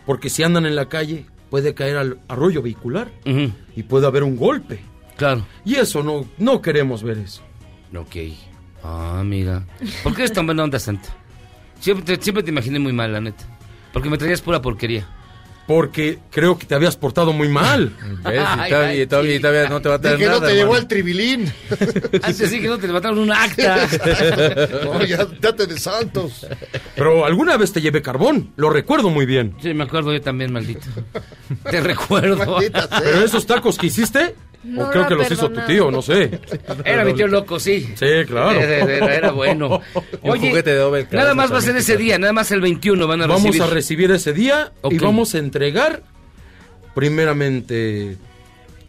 Porque si andan en la calle puede caer al arroyo vehicular. Y puede haber un golpe. Claro. Y eso no, no queremos ver eso. Ok. Ah, mira. ¿Por qué eres tan buena onda, Santa? Siempre te, siempre te imaginé muy mal, la neta. Porque me traías pura porquería. Porque creo que te habías portado muy mal. ¿Ves? Y todavía- y todavía- y todavía no te va a traer Dije, no te llevó el tribilín. Antes sí que no te levantaron un acta. No, ya, date de santos. Pero alguna vez te llevé carbón, lo recuerdo muy bien. Sí, me acuerdo yo también, maldito. Te recuerdo. Pero esos tacos que hiciste, No o creo que los hizo tu tío, no sé. Era mi tío loco, sí. Sí, claro. Era, era- era bueno. Un juguete de Dobel Cabeza nada más va a ser ese día, nada más el 21 van a Vamos recibir. a recibir ese día y vamos a entregar, primeramente,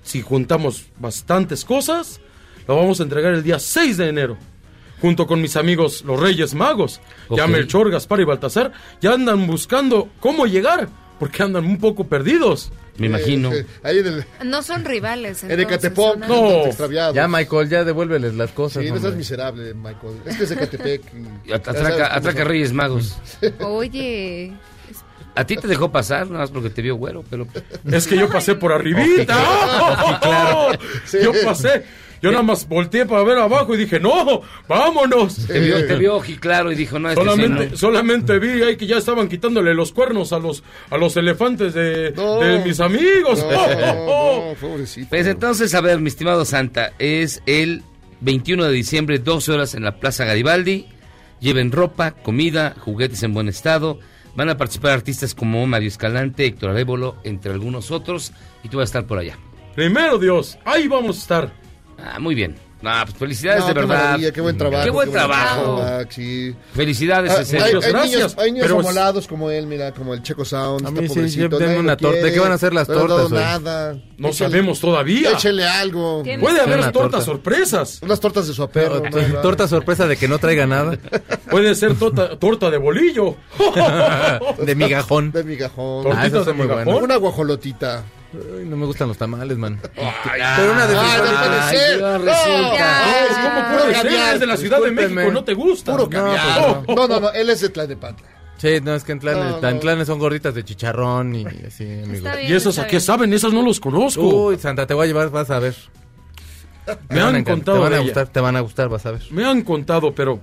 si juntamos bastantes cosas, lo vamos a entregar el día 6 de enero. Junto con mis amigos los Reyes Magos, ya Ok. Melchor, Gaspar y Baltasar, ya andan buscando cómo llegar, porque andan un poco perdidos. Me imagino. Eh, ahí en el, No son rivales. en Ecatepec, no. extraviados. Ya, Michael, ya devuélveles las cosas. Sí, no seas miserable, Michael. Es que es Ecatepec. y- Atraca, atraca. Reyes Magos. Oye, A ti te dejó pasar, nada más porque te vio güero, pero... Es que yo pasé por arribita. claro. Yo pasé. Yo nada más volteé para ver abajo y dije, no, vámonos. Te vio, te vio ojiclaro y dijo, no, este sí, solamente, no. solamente vi ahí que ya estaban quitándole los cuernos a los, a los elefantes de, de mis amigos. Pues entonces, a ver, mi estimado Santa, es el 21 de diciembre, 12 horas en la Plaza Garibaldi. Lleven ropa, comida, juguetes en buen estado. Van a participar artistas como Mario Escalante, Héctor Arévolo, entre algunos otros. Y tú vas a estar por allá. Primero Dios, ahí vamos a estar. Ah, muy bien. Ah, pues felicidades No, de qué verdad. qué buen trabajo. Qué buen trabajo. Sí. Felicidades, Ah, hay, hay Gracias, niños, hay niños pero- amolados como él, mira, como el Checo Sound. A está mí sí, pobrecito, sí, lo una torta. ¿De qué van a hacer las no tortas hoy? nada. No Échale- sabemos todavía. Échele algo. Puede haber tortas torta. sorpresas. Unas tortas de su perro. Torta, torta sorpresa de que no traiga nada. Puede ser torta, torta de bolillo. De migajón. De migajón. Ah, esas de migajón. Una guajolotita. Ay, no me gustan los tamales, man. Pero una de Ay, no puede Ay, ser. No, resulta. Ay, ¿Cómo ¿cómo puede puro ser? caviar? Es de la Ciudad de. México, no te gusta. Puro No, caviar. pues No, no, no, él es de Tlalnepantla. Sí, no, es que en Tlanes, No, no. Tlanes son gorditas de chicharrón y así, amigo. Bien, ¿Y esos a qué saben? Esas no los conozco. Uy, Santa, te voy a llevar, vas a ver. Me a han encantar, contado Te van de a gustar, te van a gustar, vas a ver. Me han contado, pero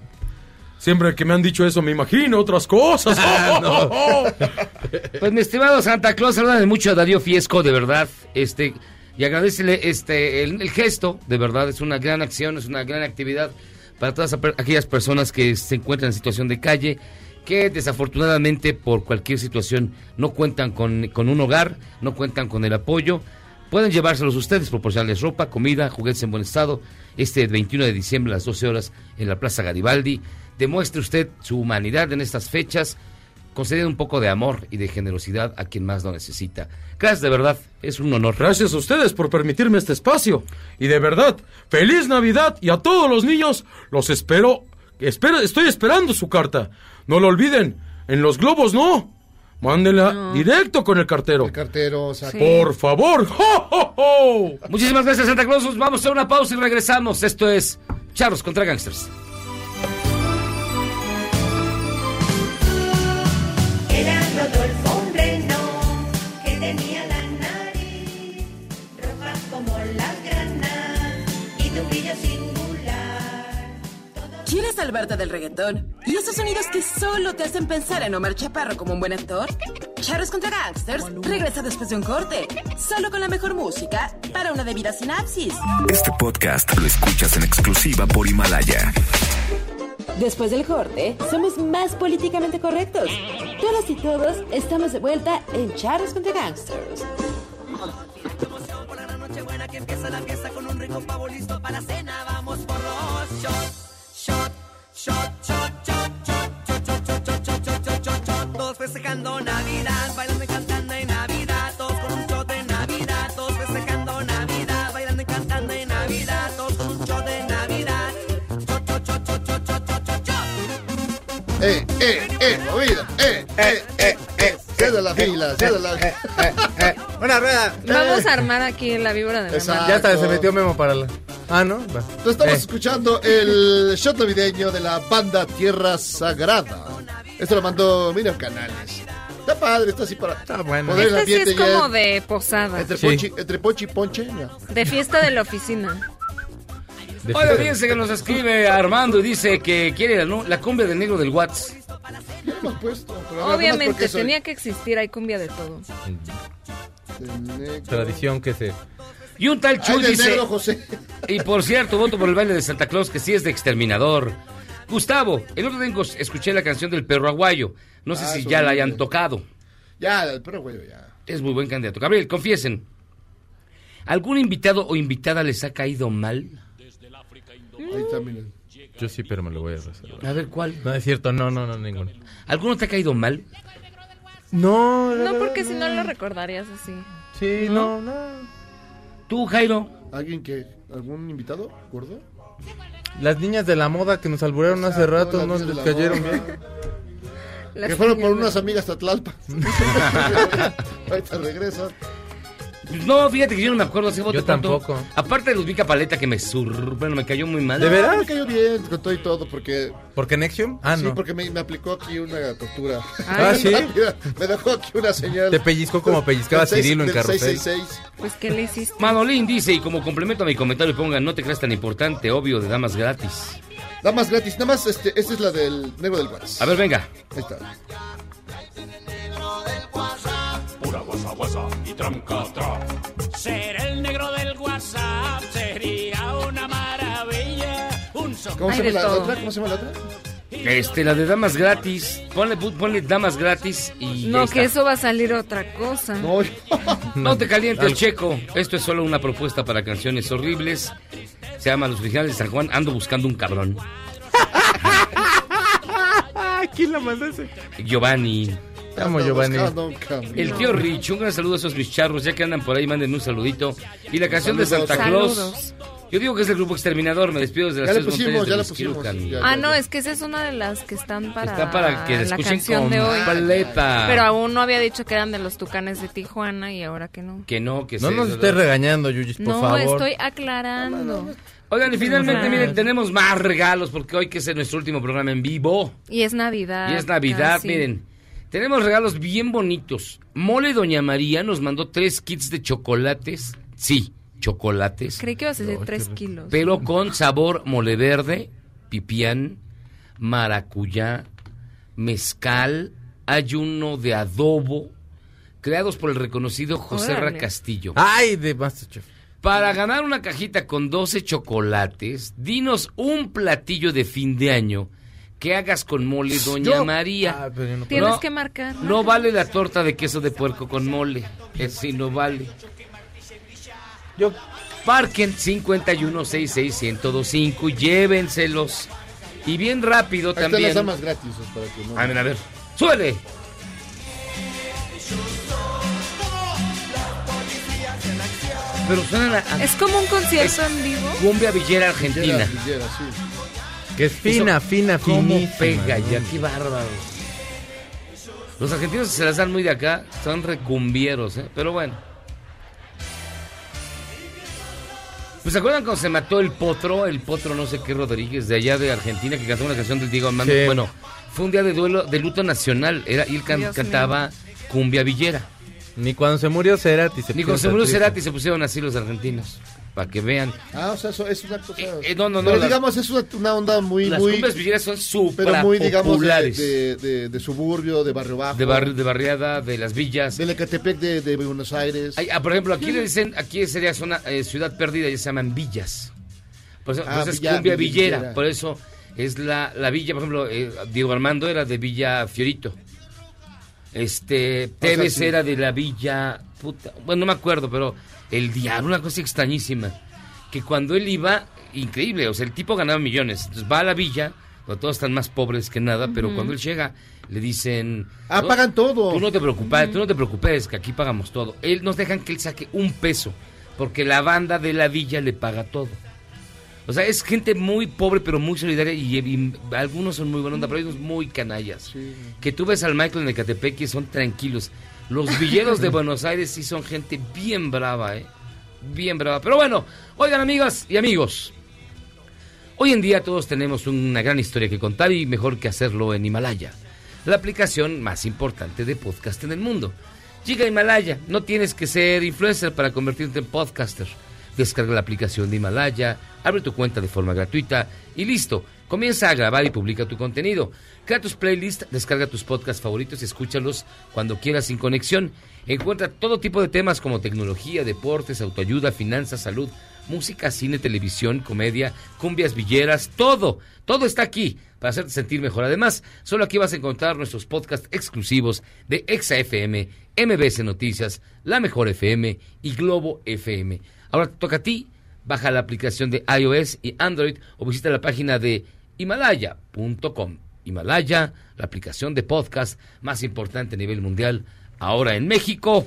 siempre que me han dicho eso me imagino otras cosas. Pues mi estimado Santa Claus, de mucho a Darío Fiesco, de verdad, este, y agradecele este, el, el gesto, de verdad, es una gran acción, es una gran actividad para todas aquellas personas que se encuentran en situación de calle, que desafortunadamente por cualquier situación no cuentan con, con un hogar, no cuentan con el apoyo. Pueden llevárselos ustedes, proporcionarles ropa, comida, juguetes en buen estado. Este 21 de diciembre a las 12 horas en la Plaza Garibaldi. Demuestre usted su humanidad en estas fechas, concediendo un poco de amor y de generosidad a quien más lo necesita. Gracias, de verdad, es un honor. Gracias a ustedes por permitirme este espacio. Y de verdad, feliz Navidad y a todos los niños los espero. espero estoy esperando su carta. No lo olviden. En los globos no. Mándenla directo con el cartero. El cartero, saca. Por favor. ¡Jo, jo, jo! Muchísimas gracias, Santa Claus. Vamos a una pausa y regresamos. Esto es Charlos contra Gangsters. ¿Quieres salvarte del reggaetón? ¿Y esos sonidos que solo te hacen pensar en Omar Chaparro como un buen actor? Charros contra Gangsters regresa después de un corte, solo con la mejor música para una debida sinapsis. Este podcast lo escuchas en exclusiva por Himalaya. Después del corte, somos más políticamente correctos. Todas y todos estamos de vuelta en Charros contra Gangsters. Que empieza la fiesta con un rico pavo listo para la cena. Vamos por los shots, shot, shot, shot, shot, shot, shot, shot, shot, shot, shot, shot, shot, shot, shot. Todos festejando Navidad, bailando y cantando en Navidad. Todos con un shot de Navidad, todos festejando Navidad, bailando y cantando en Navidad. Todos con un shot de Navidad. Shot, shot, shot, shot, shot, shot, shot, shot, shot. Eh, eh, eh, movida. Eh, eh, eh, eh. Cede la fila, cede la Una rueda. Vamos a armar aquí la víbora de la Exacto. Ya hasta se metió Memo para la. Ah, ¿no? Va. Entonces estamos Eh. escuchando el shot navideño de la banda Tierra Sagrada. Esto lo mandó Miriam Canales. Está padre, está así para. Está bueno. Este sí es como de posada, Entre, Sí. ponchi, entre ponchi y ponche. ya. de fiesta de la oficina. Oiga, fíjense que nos escribe Armando y dice que quiere la, cumbia del negro del Watts. Puesto. Obviamente, soy- tenía que existir, hay cumbia de todo. Tradición que se... Y un tal Ay, Chuy del dice... negro, José. Y por cierto, voto por el baile de Santa Claus, que sí es de exterminador. Gustavo, el otro día escuché la canción del perro aguayo. No sé Ah, si ya la hayan tocado. Ya, el perro güey, ya. Es muy buen candidato. Gabriel, confiesen. ¿Algún invitado o invitada les ha caído mal? Ahí está, miren. Yo sí, pero me lo voy a reservar. A ver, ¿cuál? No es cierto, no, no, no, ninguno. ¿Alguno te ha caído mal? No, No, porque si no lo recordarías así. Sí, no, no. ¿Tú, Jairo? ¿Alguien que, algún invitado gordo? Las niñas de la moda que nos alburaron hace rato las no niñas de les la cayeron moda. bien. que fueron por unas amigas a Tlalpa. Ahorita regresan. No, fíjate que yo no me acuerdo hace voto Yo tanto. tampoco. Aparte de Ludvika Paleta que me sur... Bueno, me cayó muy mal. ¿De veras? Me cayó bien con todo y todo porque... ¿Por qué Nexium? Ah, sí, no. porque me, me aplicó aquí una tortura. Ah, ¿sí? me dejó aquí una señal. Te pellizcó como pellizcaba Cirilo en carrusel. 666. Pues, ¿qué le hiciste? Manolín dice, y como complemento a mi comentario, pongan, no te creas tan importante, obvio, de damas gratis. Damas gratis. Nada más, este, esta es la del negro del WhatsApp. A ver, venga. Ahí está. Pura guasa guasa Ser el negro del WhatsApp sería una maravilla. Un ¿Cómo se llama la otra? ¿Cómo se llama la otra? Este, la de damas gratis. Ponle, ponle damas gratis y No, que está. eso va a salir otra cosa. No, No te calientes, Algo. Checo. Esto es solo una propuesta para canciones horribles. Se llama Los Originales de San Juan. Ando buscando un cabrón. ¿Quién la mandó ese? Giovanni. Te amo, Giovanni. El tío Rich, un gran saludo a esos mis charros, ya que andan por ahí, manden un saludito. Y la canción de. Santa Claus. Saludos. Yo digo que es el grupo exterminador, me despido desde las Ya tres pusimos, montañas de ya Huixquilucan. pusimos, ya. Ah, no, es que esa es una de las que están para, Está para que la escuchen canción de hoy. completa. Pero aún no había dicho que eran de los tucanes de Tijuana y ahora que no. Que no, que No se- nos estés regañando, Yuyis, por no, favor. estoy aclarando. Oigan, y finalmente, miren, tenemos más regalos porque hoy que es nuestro último programa en vivo. Y es Navidad. Y es Navidad, casi. miren. Tenemos regalos bien bonitos. Mole Doña María nos mandó tres kits de chocolates. Sí, chocolates. Creí que ibas a decir tres kilos. Pero con sabor mole verde, pipián, maracuyá, mezcal, hay uno de adobo, creados por el reconocido José Ra. Castillo. Ay, de Masterchef. Para ganar una cajita con 12 chocolates, dinos un platillo de fin de año que hagas con mole Doña Yo- María. Ah, pero yo no Tienes No, que marcar. No vale la torta de queso de puerco con mole. Eso sí no vale. Yo Parquen 5166125 y llévenselos. Y bien rápido Ahí también. las gratis. pues, Para que no... A ver, a ver. ¡Súbele! Pero suena a, Es como un concierto en vivo. cumbia villera argentina. Villera, Villera, sí. Que es fina, Eso, fina, ¿Cómo finísima. pega ya? ¡Qué bárbaro! Los argentinos se las dan muy de acá, son recumbieros, ¿eh? Pero bueno. Pues ¿se acuerdan cuando se mató el potro, el potro no sé qué Rodríguez, de allá de Argentina, que cantó una canción del Diego Armando? Sí. Bueno, fue un día de duelo, de luto nacional, era, y él can- cantaba cumbia villera. Ni cuando se murió Cerati se Ni cuando se murió Cerati se pusieron así los argentinos, para que vean. Ah, o sea, eso es una cosa... Eh, no, no, no, Pero las- digamos, es una, onda muy, Las muy... cumbias villeras son súper Pero muy, digamos, de, populares. de, de- de suburbio, de barrio bajo. De, barri- de barriada, de las villas. Del Ecatepec de, de Buenos Aires. Ah, por ejemplo, aquí le dicen, aquí sería zona eh, ciudad perdida, ya se llaman villas. Por eso, Ah, por eso es villa- cumbia villa- villera. villera. Por eso es la, la villa, por ejemplo, eh, Diego Armando era de Villa Fiorito. Este, Tevez sí. era de la Villa, puta, bueno, no me acuerdo, pero el diablo, una cosa extrañísima. Que cuando él iba, increíble, o sea, el tipo ganaba millones. Entonces va a la villa, donde todos están más pobres que nada, pero cuando él llega, le dicen... Ah, "No, pagan todo. Tú no te preocupes, tú no te preocupes, que aquí pagamos todo. Él nos dejan que él saque un peso, porque la banda de la villa le paga todo. O sea, es gente muy pobre, pero muy solidaria, y, y algunos son muy buenos, pero hay unos muy canallas. Que tú ves al Michael en Ecatepec y son tranquilos. Los villeros de Buenos Aires sí son gente bien brava, ¿eh? Bien brava. Pero bueno, oigan amigas y amigos. Hoy en día todos tenemos una gran historia que contar y mejor que hacerlo en Himalaya, la aplicación más importante de podcast en el mundo. Llega a Himalaya, no tienes que ser influencer para convertirte en podcaster. Descarga la aplicación de Himalaya, abre tu cuenta de forma gratuita y listo. Comienza a grabar y publica tu contenido. Crea tus playlists, descarga tus podcasts favoritos y escúchalos cuando quieras sin conexión. Encuentra todo tipo de temas como tecnología, deportes, autoayuda, finanzas, salud, música, cine, televisión, comedia, cumbias villeras, todo, todo está aquí para hacerte sentir mejor. Además, solo aquí vas a encontrar nuestros podcasts exclusivos de Exa FM, MBS Noticias, La Mejor FM y Globo FM. Ahora te toca a ti, baja la aplicación de iOS y Android o visita la página de himalaya.com. Himalaya, la aplicación de podcast más importante a nivel mundial, ahora en México,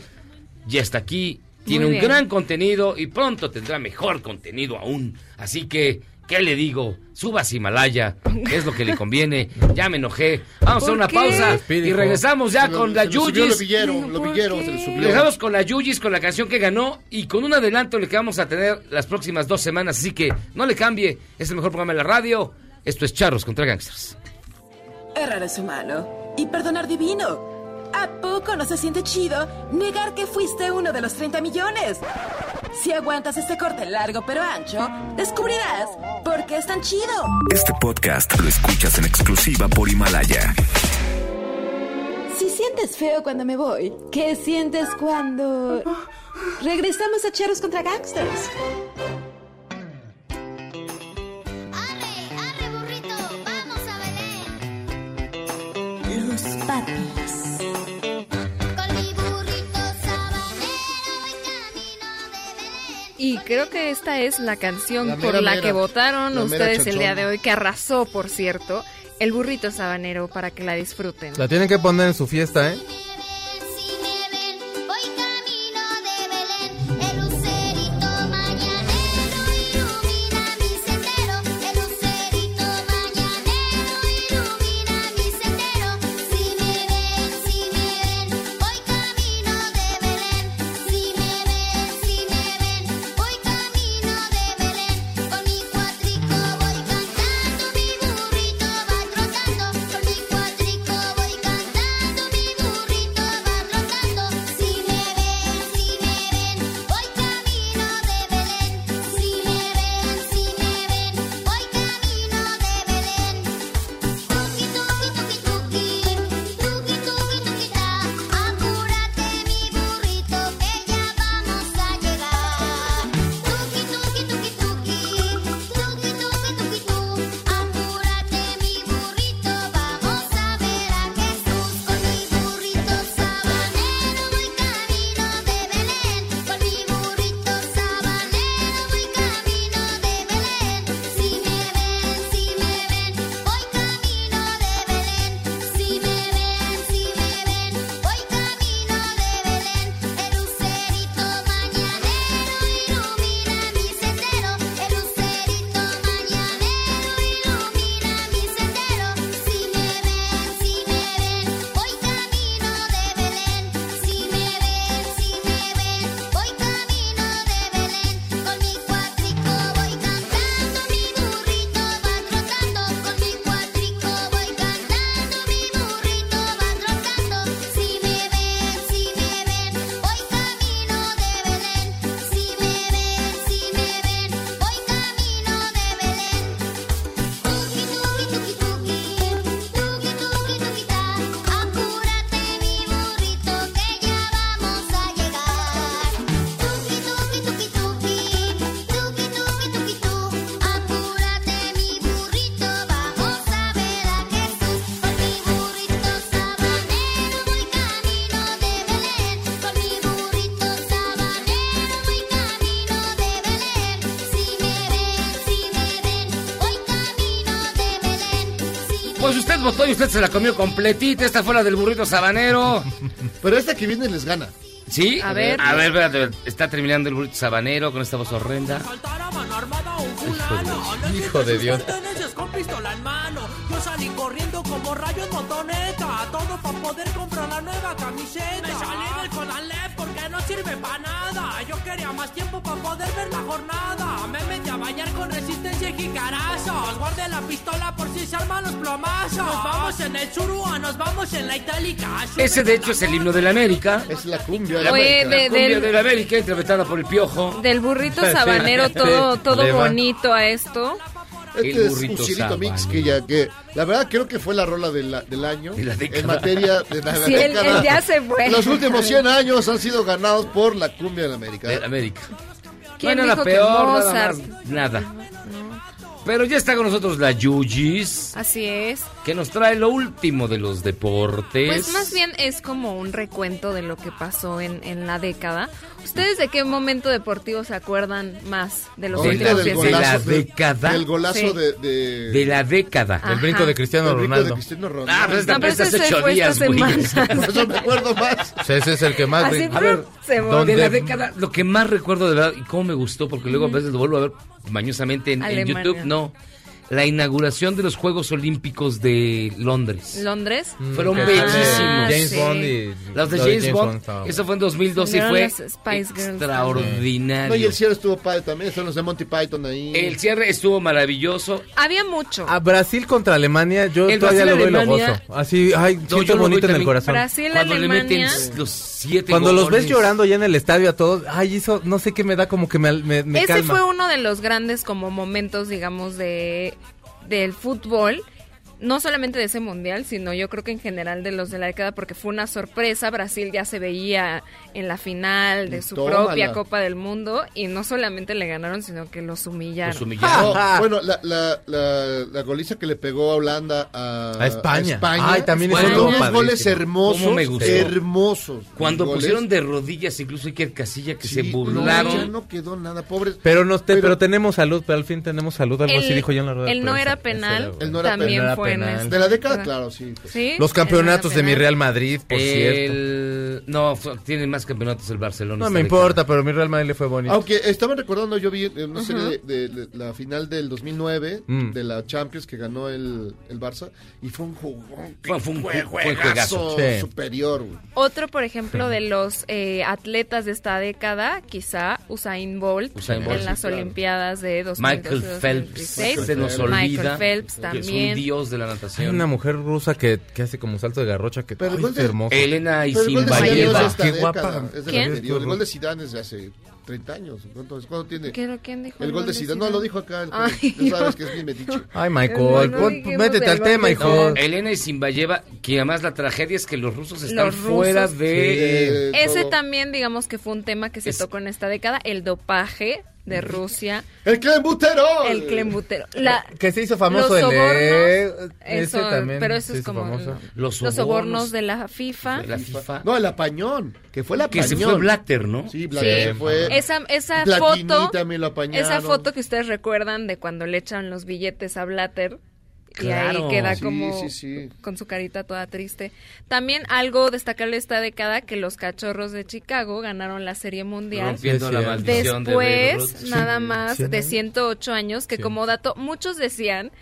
ya está aquí, tiene un gran contenido y pronto tendrá mejor contenido aún. Así que, ¿qué le digo? Subas Himalaya, es lo que le conviene. Ya me enojé. Vamos a hacer ¿Por una qué? pausa y regresamos ya lo- con la Yuyis. lo villero, lo villero, se le subió. Regresamos con la Yuyis, con la canción que ganó y con un adelanto le que vamos a tener las próximas dos semanas. Así que no le cambie, es el mejor programa de la radio. Esto es Charros contra Gangsters. Errar es humano y perdonar divino. ¿A poco no se siente chido negar que fuiste uno de los 30 millones? Si aguantas este corte largo pero ancho, descubrirás por qué es tan chido. Este podcast lo escuchas en exclusiva por Himalaya. Si sientes feo cuando me voy, ¿qué sientes cuando regresamos a Charros contra Gangsters? Los papis. Y creo que esta es la canción La por mera la mera. que votaron La ustedes el día de hoy, que arrasó, por cierto, el burrito sabanero para que la disfruten. La tienen que poner en su fiesta, ¿eh? Y usted se la comió completita. Esta fue la del burrito sabanero. Pero esta que viene les gana. ¿Sí? A ver. A ver, espérate. Está terminando el burrito sabanero con esta voz horrenda. Hijo de Dios. Con pistola en mano. Yo salí corriendo como motoneta, todo para poder comprar la nueva camiseta. Sirve para nada. Yo quería más tiempo para poder ver la jornada. Me metí a bañar con resistencia y jicarazos. Guardé la pistola por si se arman los plomazos. Nos vamos en el Churua, nos vamos en la itálica. Ese de hecho es el himno de la América. Es la cumbia La, Oye, la de- cumbia del- de la América interpretada por el Piojo. Del burrito sabanero, todo, todo bonito a esto. Este El es burrito Fusilito Mix, sábano. que ya que la verdad creo que fue la rola de la- del año De la en materia de la, la Sí, el- década. el ya se fue. Los últimos 100 años han sido ganados por la cumbia de la América. De la América. ¿Quién no hay nada dijo que peor, nada Mozart? más, nada. Pero ya está con nosotros la Yuyis, Así es. que nos trae lo último de los deportes. Pues más bien es como un recuento de lo que pasó en, en la década. ¿Ustedes de qué momento deportivo se acuerdan más de los De la- últimos de 10 la década. Del golazo Sí. de, de, De la década. Del brinco de Cristiano Ronaldo. de Cristiano Ronaldo. Ah, pues esta No, pero hace ese ocho fue esta días, güey. semana. Por eso me acuerdo más. Ese es el que más... Así, A ver, se de la década, lo que más recuerdo de verdad, y cómo me gustó, porque luego a veces lo vuelvo a ver mañosamente en, en. YouTube, no. La inauguración de los Juegos Olímpicos de Londres. ¿Londres? Fueron Ah, bellísimos. James sí. Bond y... Los de lo James, Bond, eso fue en 2012 y fue extraordinario. No, y el cierre estuvo padre también. Están los de Monty Python ahí. El cierre estuvo maravilloso. Había mucho. A Brasil contra Alemania, yo El todavía lo veo y lo Brasil-Alemania- gozo. Así, ay, No, siento bonito en el corazón. Brasil, Cuando le meten Alemania. los siete Cuando los ves llorando ya en el estadio a todos, ay, eso no sé qué me da como que me, me, me Ese calma. fue uno de los grandes como momentos, digamos, de del fútbol. No solamente de ese mundial, sino yo creo que en general de los de la década, porque fue una sorpresa. Brasil ya se veía en la final de su Tómala. propia Copa del Mundo y no solamente le ganaron, sino que los humillaron. Los humillaron. No, bueno, la, la, la, la goliza que le pegó a Holanda a, A España. Ay, también unos padrísimo. goles hermosos. ¿Cómo me gustó? Hermosos. Cuando pusieron de rodillas incluso Iker Casilla que Sí, se no, burlaron. ya no quedó nada, pobres. Pero, nos te- Pero- pero, tenemos salud, pero al fin tenemos salud, algo así El- dijo ya en la rueda el no era penal. Él no era también penal. fue en De la década, claro, sí. pues. Sí, Los campeonatos de mi. Real Madrid, por cierto. El... No, fue- tiene más campeonatos el Barcelona. No me década. importa, pero mi Real Madrid le fue bonito. Aunque estaban recordando, yo vi en una serie de, de- de la final del 2009 Mm. de la Champions que ganó el, el Barça y fue un jugón, Fue- fue un juegazo. juegazo Sí. superior. güey. Otro, por ejemplo, de los eh, atletas de esta década, quizá Usain Bolt, Usain en Bolt, las sí, claro. Olimpiadas de Michael 2012, Phelps 2016. se nos Michael olvida. Phelps que también. Es un dios de la Hay natación. una mujer rusa que, que hace como salto de garrocha que Pero el ay, gol es hermosa. Elena Pero el gol de Zidane Isinbayeva. no Qué década, guapa. es de la ¿Quién? anterior. El gol de Zidane es de hace 30 años. ¿Cuánto, es? ¿Cuándo tiene? ¿Qué- ¿Quién dijo El gol de Zidane. No, lo dijo acá. el- Ay, tú sabes que es mi metiche. Ay, Michael, pon- dijimos métete al tema, hijo. Zidane. Elena Isinbayeva, que además la tragedia es que los rusos están Los rusos, fuera de... Eh, Ese todo. también, digamos que fue un tema que se Es- tocó en esta década, el dopaje de Rusia, El clenbuterol. el clembutero. La, Que se hizo famoso los el de... sobornos, Ese eso, también pero eso es como famoso. Los los sobornos sobornos de la FIFA. de la FIFA. No, el apañón. Que fue la que se apañón. fue Blatter, ¿no? Sí, Blatter Sí. fue. Esa, esa Platini foto, también lo apañaron. esa foto que ustedes recuerdan de cuando le echan los billetes a Blatter y ahí queda como sí, sí. con su carita toda triste. También algo destacable esta década que los Cachorros de Chicago ganaron la Serie Mundial. Rompiendo Sí, la sí. maldición de Babe Después, Ruth. nada más de años. 108 años, que Sí. como dato, muchos decían,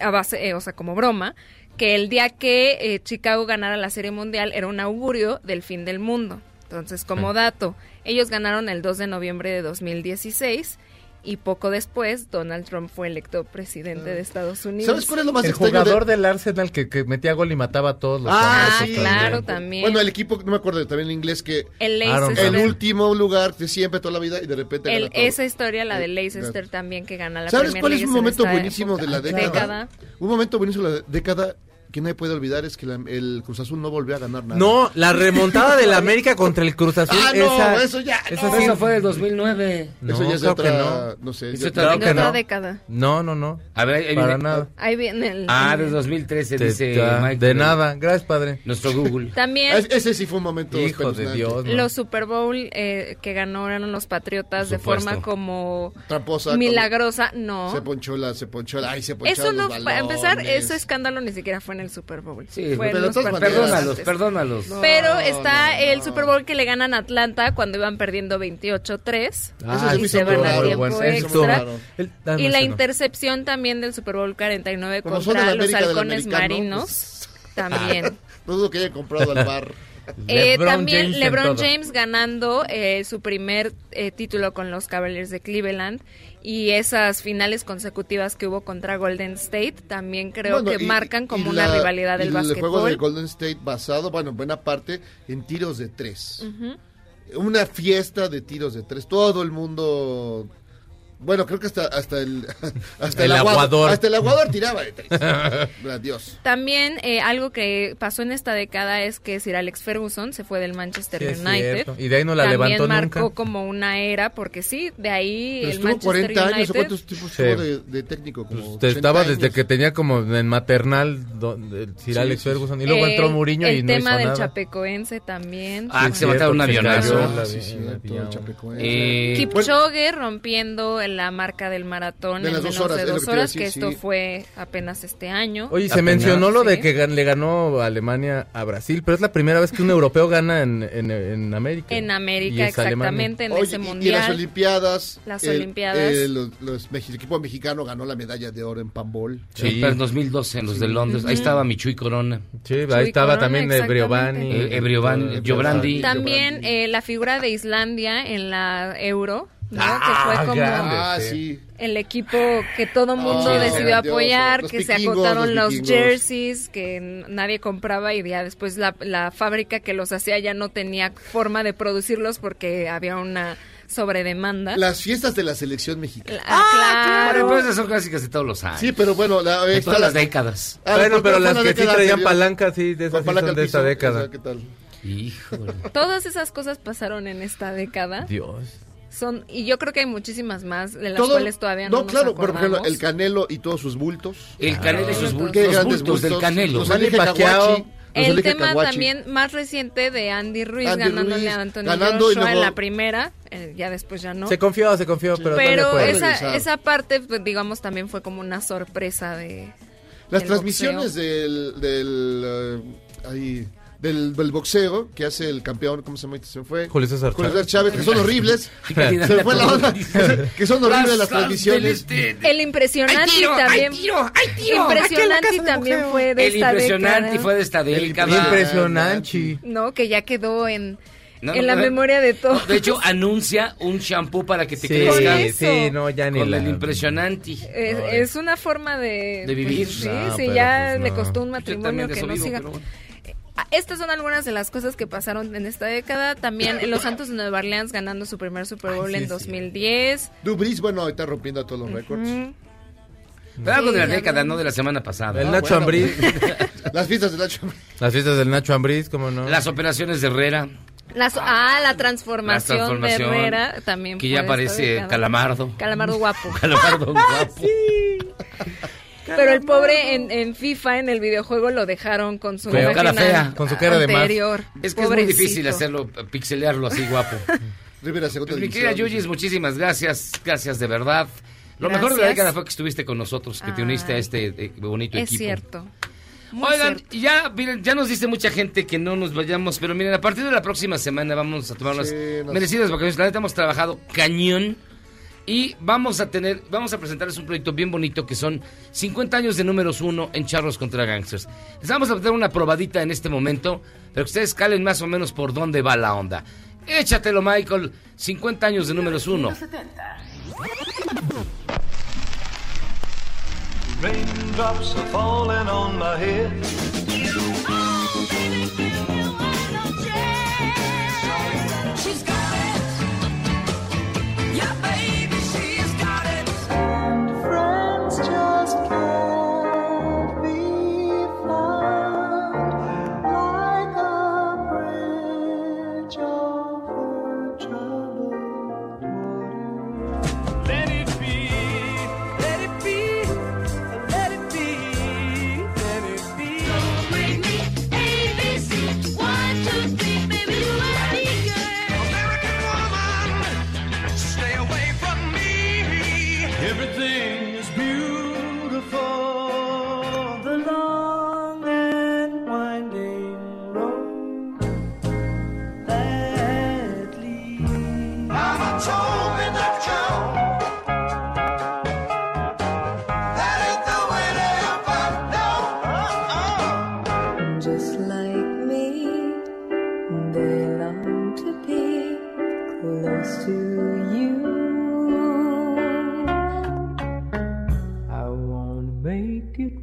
a base, eh, o sea, como broma, que el día que eh, Chicago ganara la Serie Mundial era un augurio del fin del mundo. Entonces, como dato, ellos ganaron el 2 de noviembre de 2016 y poco después Donald Trump fue electo presidente de Estados Unidos. ¿Sabes cuál es lo más El extraño? jugador de... del Arsenal que, que metía gol y mataba a todos los Ah, Ah, famosos claro, también. Bueno, el equipo, no me acuerdo también en inglés, que el Leicester. el último lugar de siempre, toda la vida, y de repente El- gana todo. esa historia, la de Eh, Leicester también, que gana la ¿Sabes Premier cuál es un en momento buenísimo de la época. década? Un momento buenísimo de la década que nadie puede olvidar es que la- el Cruz Azul no volvió a ganar nada. No, la remontada del América contra el Cruz Azul. Ah, no, eso ya, esa no. Eso fue del 2009. No, Eso ya es de creo que otra, no. no sé. Es ya- otra Claro En que otra no. década. No, no, no. A ver, ahí Para viene- nada. Ahí viene el... Ah, de 2013 Te- dice ya, Mike. de nada. Gracias, padre. Nuestro Google. También Es- ese sí fue un momento Hijo de. Dios. los Super Bowl eh, que ganaron los Patriotas de forma como Tramposa. milagrosa, no. Se ponchó la, se ponchó la, ay, se poncharon Eso no, para empezar, ese escándalo ni siquiera fue el Super Bowl. Sí, pero perdónalos, perdónalos. Pero está el Super Bowl que le ganan a Atlanta cuando iban perdiendo 28-3 Ah, y se van a tiempo bueno, extra. El- ah, y la intercepción también del Super Bowl 49 Como son contra los halcones marinos. pues- También. No dudo que haya comprado al bar. Eh, LeBron también James LeBron. James ganando eh, su primer eh, título con los Cavaliers de Cleveland y esas finales consecutivas que hubo contra Golden State también creo Bueno, que y- marcan como y una la- rivalidad del y El juego básquetbol. del Golden State basado, bueno, en buena parte en tiros de tres. Una fiesta de tiros de tres. Todo el mundo. Bueno, creo que hasta, hasta el. Hasta El aguador. Hasta el aguador tiraba de tres. Adiós. También eh, algo que pasó en esta década es que Sir Alex Ferguson se fue del Manchester Sí, United. Y de ahí no la También levantó marcó nunca. como una era, porque sí, de ahí Pero el estuvo Manchester 40 años, ¿o United. cuántos tipos Sí. de, de técnico? Como Usted 80 estaba desde que tenía como en maternal donde, Sir Sí, Alex. Ferguson y luego Eh, entró Mourinho el y no tema hizo del nada. chapecoense también. Ah, que se mataron un avionazo. Sí, cierto, el La marca del maratón De en las menos dos horas, de dos que horas, que decir, esto sí. fue apenas este año. Oye, se Apenas. mencionó lo de Sí. que gan- le ganó Alemania a Brasil, pero es la primera vez que un europeo gana en, en, en América. En América, es Alemania. exactamente, en Oye, ese y- mundial. Y las Olimpiadas. Las el- Olimpiadas. eh, los, los el equipo mexicano ganó la medalla de oro en Pambol. Sí, en 2012, en los de Londres. Ahí estaba Michuy Corona. Sí, ahí Chuy estaba Corona, también exactamente. Briovani. Eh, eh, Giobrandi. También eh, la figura de Islandia en la Euro, ¿no? Ah, que fue como grande, Ah, sí. sí. el equipo que todo mundo decidió grandioso. apoyar, Los que se agotaron los jerseys, que nadie compraba y ya después la, la fábrica que los hacía ya no tenía forma de producirlos porque había una sobredemanda. Las fiestas de la selección mexicana. Ah, Bueno, claro. pero esas son clásicas de todos los años. Sí, pero bueno, la, de está todas la- las décadas. Ah, bueno, fue- pero las la que sí traían palanca, sí, de esas sí son esta década. ¿qué tal? Híjole. Todas esas cosas pasaron en esta década. Dios. Son, y yo creo que hay muchísimas más de las Todo- cuales todavía no, no nos claro, por ejemplo, el Canelo y todos sus bultos. El Canelo y sus bultos. Qué Los grandes bultos del. Canelo. Los. Kawachi, los El tema Kawachi. también más reciente de Andy Ruiz Andy ganándole Ruiz, a Antonio ganando y Joshua en la primera, eh, ya después ya no. Se confió, se confió, pero, Pero esa, esa parte, pues, digamos, también fue como una sorpresa de... Las del transmisiones boxeo. del, del, eh, ahí, del, del boxeo que hace el campeón, ¿cómo se llama? Se fue. Julio César Julio Chávez. César Chávez, que son horribles. se fue la onda. que son horribles las transmisiones. El impresionante también... Impresionante también fue de El esta impresionante década, fue de esta década. Impresionante. ¿no? Que ya quedó en, No, en no, la no. memoria de todos. De hecho, anuncia un shampoo para que te Sí, crezca. eso. sí, no, ya ni Con la... el impresionante. Es, es una forma de... De vivir. pues, sí, No, sí, ya pues le costó un matrimonio que no vivo, siga... pero bueno. Estas son algunas de las cosas que pasaron en esta década. También los Santos de Nueva Orleans ganando su primer Super Bowl Ay, sí, en sí. 2010. Dubris, bueno, está rompiendo todos los récords. Pero algo de la Sí, década, no de la semana pasada. El Ah, Nacho bueno. Ambriz. Las fiestas de Nacho Ambriz. Las fiestas del Nacho Ambriz, ¿cómo no? Las operaciones de Herrera, Las- ah, la transformación, La transformación, de Herrera también. que ya parece calamardo. Calamardo guapo. Calamardo guapo. Pero el pobre en, en FIFA, en el videojuego, lo dejaron con su cara fea, con su cara de más. Es que es muy difícil hacerlo, pixelearlo así guapo. Rivera, segunda Pues, mi querida. Yuyis, muchísimas gracias. Gracias de verdad. Lo Gracias. mejor de la década fue que estuviste con nosotros, que te uniste a este eh, bonito Es equipo. cierto. Muy Oigan, cierto. ya, miren, ya nos dice mucha gente que no nos vayamos, pero miren, a partir de la próxima semana vamos a tomar unas Sí, nos- merecidas vacaciones. La neta hemos trabajado cañón y vamos a tener, vamos a presentarles un proyecto bien bonito que son 50 años de números uno en Charros contra Gangsters. Les vamos a meter una probadita en este momento, pero que ustedes calen más o menos por dónde va la onda. Échatelo, Michael. 50 años de números uno. Raindrops are falling on my head. She's got it. Yeah, baby, just.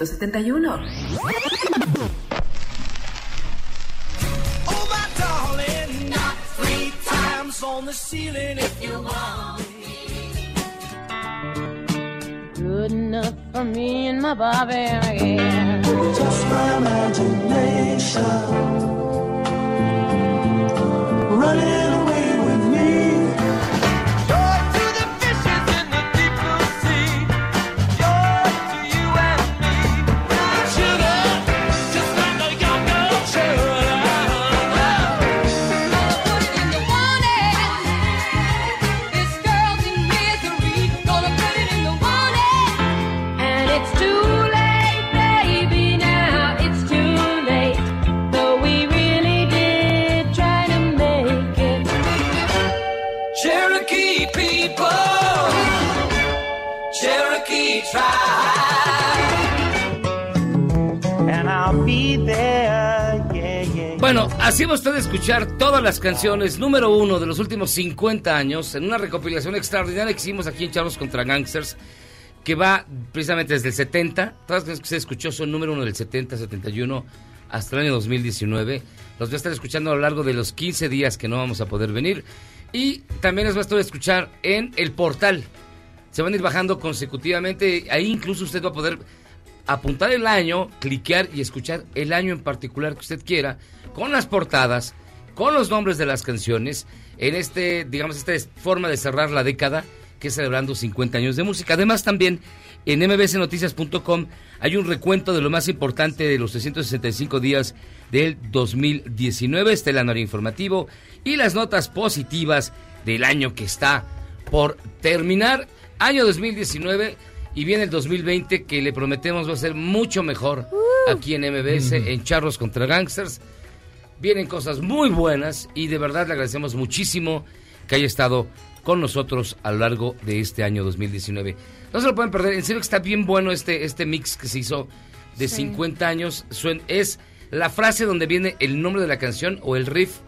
1971. Good enough for me and my Bobby. Yeah. Just my imagination running. Así va usted a escuchar todas las canciones número uno de los últimos 50 años en una recopilación extraordinaria que hicimos aquí en Charlos contra Gangsters, que va precisamente desde el 70. Todas las canciones que usted escuchó son número uno del 70, 71 hasta el año 2019. Los voy a estar escuchando a lo largo de los 15 días que no vamos a poder venir. Y también les va a estar escuchar en el portal. Se van a ir bajando consecutivamente. Ahí incluso usted va a poder apuntar el año, cliquear y escuchar el año en particular que usted quiera, con las portadas, con los nombres de las canciones, en este, digamos, esta es forma de cerrar la década, que es celebrando 50 años de música. Además, también en mbsnoticias.com hay un recuento de lo más importante de los 365 días del 2019, este el anuario informativo y las notas positivas del año que está por terminar. Año 2019 y viene el 2020 que le prometemos va a ser mucho mejor aquí en MBS, en Charros contra Gangsters. Vienen cosas muy buenas y de verdad le agradecemos muchísimo que haya estado con nosotros a lo largo de este año 2019. No se lo pueden perder, en serio que está bien bueno este, este mix que se hizo de Sí. 50 años. Suen- es la frase donde viene el nombre de la canción o el riff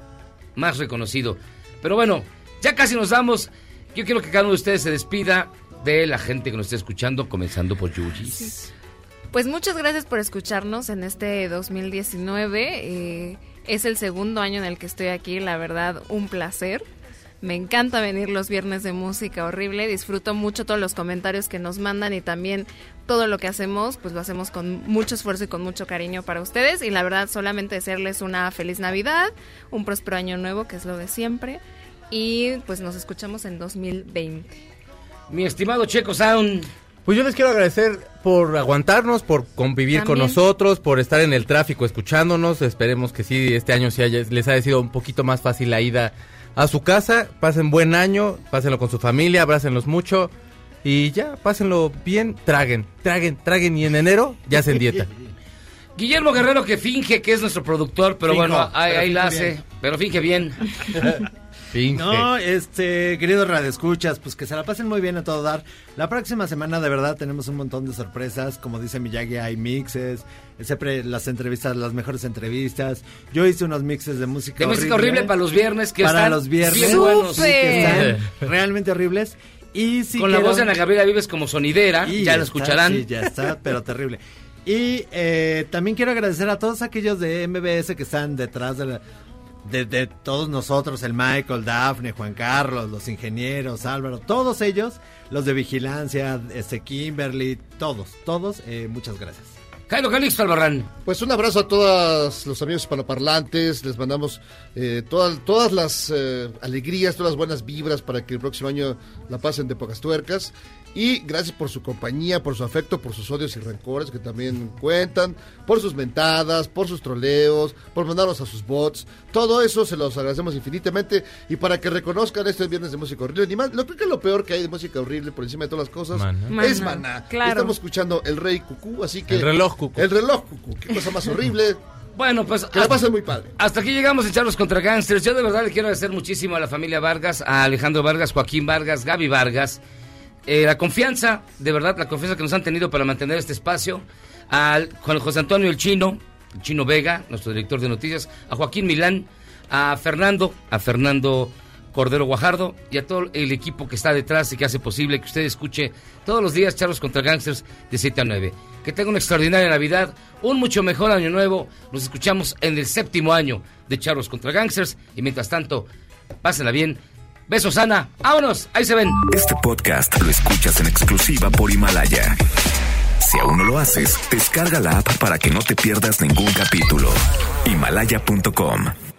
más reconocido. Pero bueno, ya casi nos damos. Yo quiero que cada uno de ustedes se despida de la gente que nos está escuchando, comenzando por Yuyis. Pues muchas gracias por escucharnos en este 2019. eh, es el segundo año en el que estoy aquí, la verdad, un placer. Me encanta venir los viernes de música horrible, disfruto mucho todos los comentarios que nos mandan y también todo lo que hacemos, pues lo hacemos con mucho esfuerzo y con mucho cariño para ustedes y la verdad solamente desearles una feliz Navidad, un próspero año nuevo, que es lo de siempre, y pues nos escuchamos en 2020. Mi estimado Checo Sound. Pues yo les quiero agradecer por aguantarnos, por convivir con nosotros, por estar en el tráfico escuchándonos. Esperemos que sí, este año sí haya- les haya sido un poquito más fácil la ida a su casa. Pasen buen año, pásenlo con su familia, abrácenlos mucho y ya, pásenlo bien, traguen, traguen, traguen y en enero ya se en dieta. Guillermo Guerrero que finge que es nuestro productor, pero bueno, ahí, pero ahí la hace, bien. pero finge bien. No, este, queridos radioescuchas, pues que se la pasen muy bien a todo dar. La próxima semana, de verdad, tenemos un montón de sorpresas. Como dice Miyagi, hay mixes. Siempre las entrevistas, las mejores entrevistas. Yo hice unos mixes de música De música horrible para los viernes, que para están los viernes. bien buenos. Sí, que están realmente horribles. Y si Con la voz de Ana Gabriela Vives como sonidera, y ya lo está, escucharán. Sí, ya está, pero terrible. Y eh, también quiero agradecer a todos aquellos de MBS que están detrás de, la- de, de todos nosotros, el Michael, Dafne, Juan Carlos, los ingenieros, Álvaro, todos ellos, los de vigilancia, este Kimberly, todos, todos, eh, muchas gracias. Jairo Calixto Albarrán. Pues un abrazo a todos los amigos hispanoparlantes, les mandamos eh, todas, todas las eh, alegrías, todas las buenas vibras para que el próximo año la pasen de pocas tuercas. Y gracias por su compañía, por su afecto, por sus odios y rencores que también cuentan, por sus mentadas, por sus troleos, por mandarnos a sus bots. Todo eso se los agradecemos infinitamente. Y para que reconozcan este viernes de música horrible, ni más, lo creo que lo peor que hay de música horrible por encima de todas las cosas es Maná, Maná. claro. Estamos escuchando el Rey Cucú, así que. El reloj cucú. El reloj Cucú, qué cosa más horrible. Bueno, pues. Que la pasen muy padre. Hasta aquí llegamos en Charlos contra Gangsters. Yo de verdad le quiero agradecer muchísimo a la familia Vargas, a Alejandro Vargas, Joaquín Vargas, Gaby Vargas. Eh, la confianza, de verdad, la confianza que nos han tenido para mantener este espacio. Al Juan José Antonio El Chino, el Chino Vega, nuestro director de noticias. A Joaquín Milán, a Fernando, a Fernando Cordero Guajardo y a todo el equipo que está detrás y que hace posible que usted escuche todos los días Charlos contra Gangsters de 7 a 9. Que tenga una extraordinaria Navidad, un mucho mejor año nuevo. Nos escuchamos en el séptimo año de Charlos contra Gangsters y mientras tanto, pásenla bien. Besos, Ana. Vámonos, ahí se ven. Este podcast lo escuchas en exclusiva por Himalaya. Si aún no lo haces, descarga la app para que no te pierdas ningún capítulo. Himalaya.com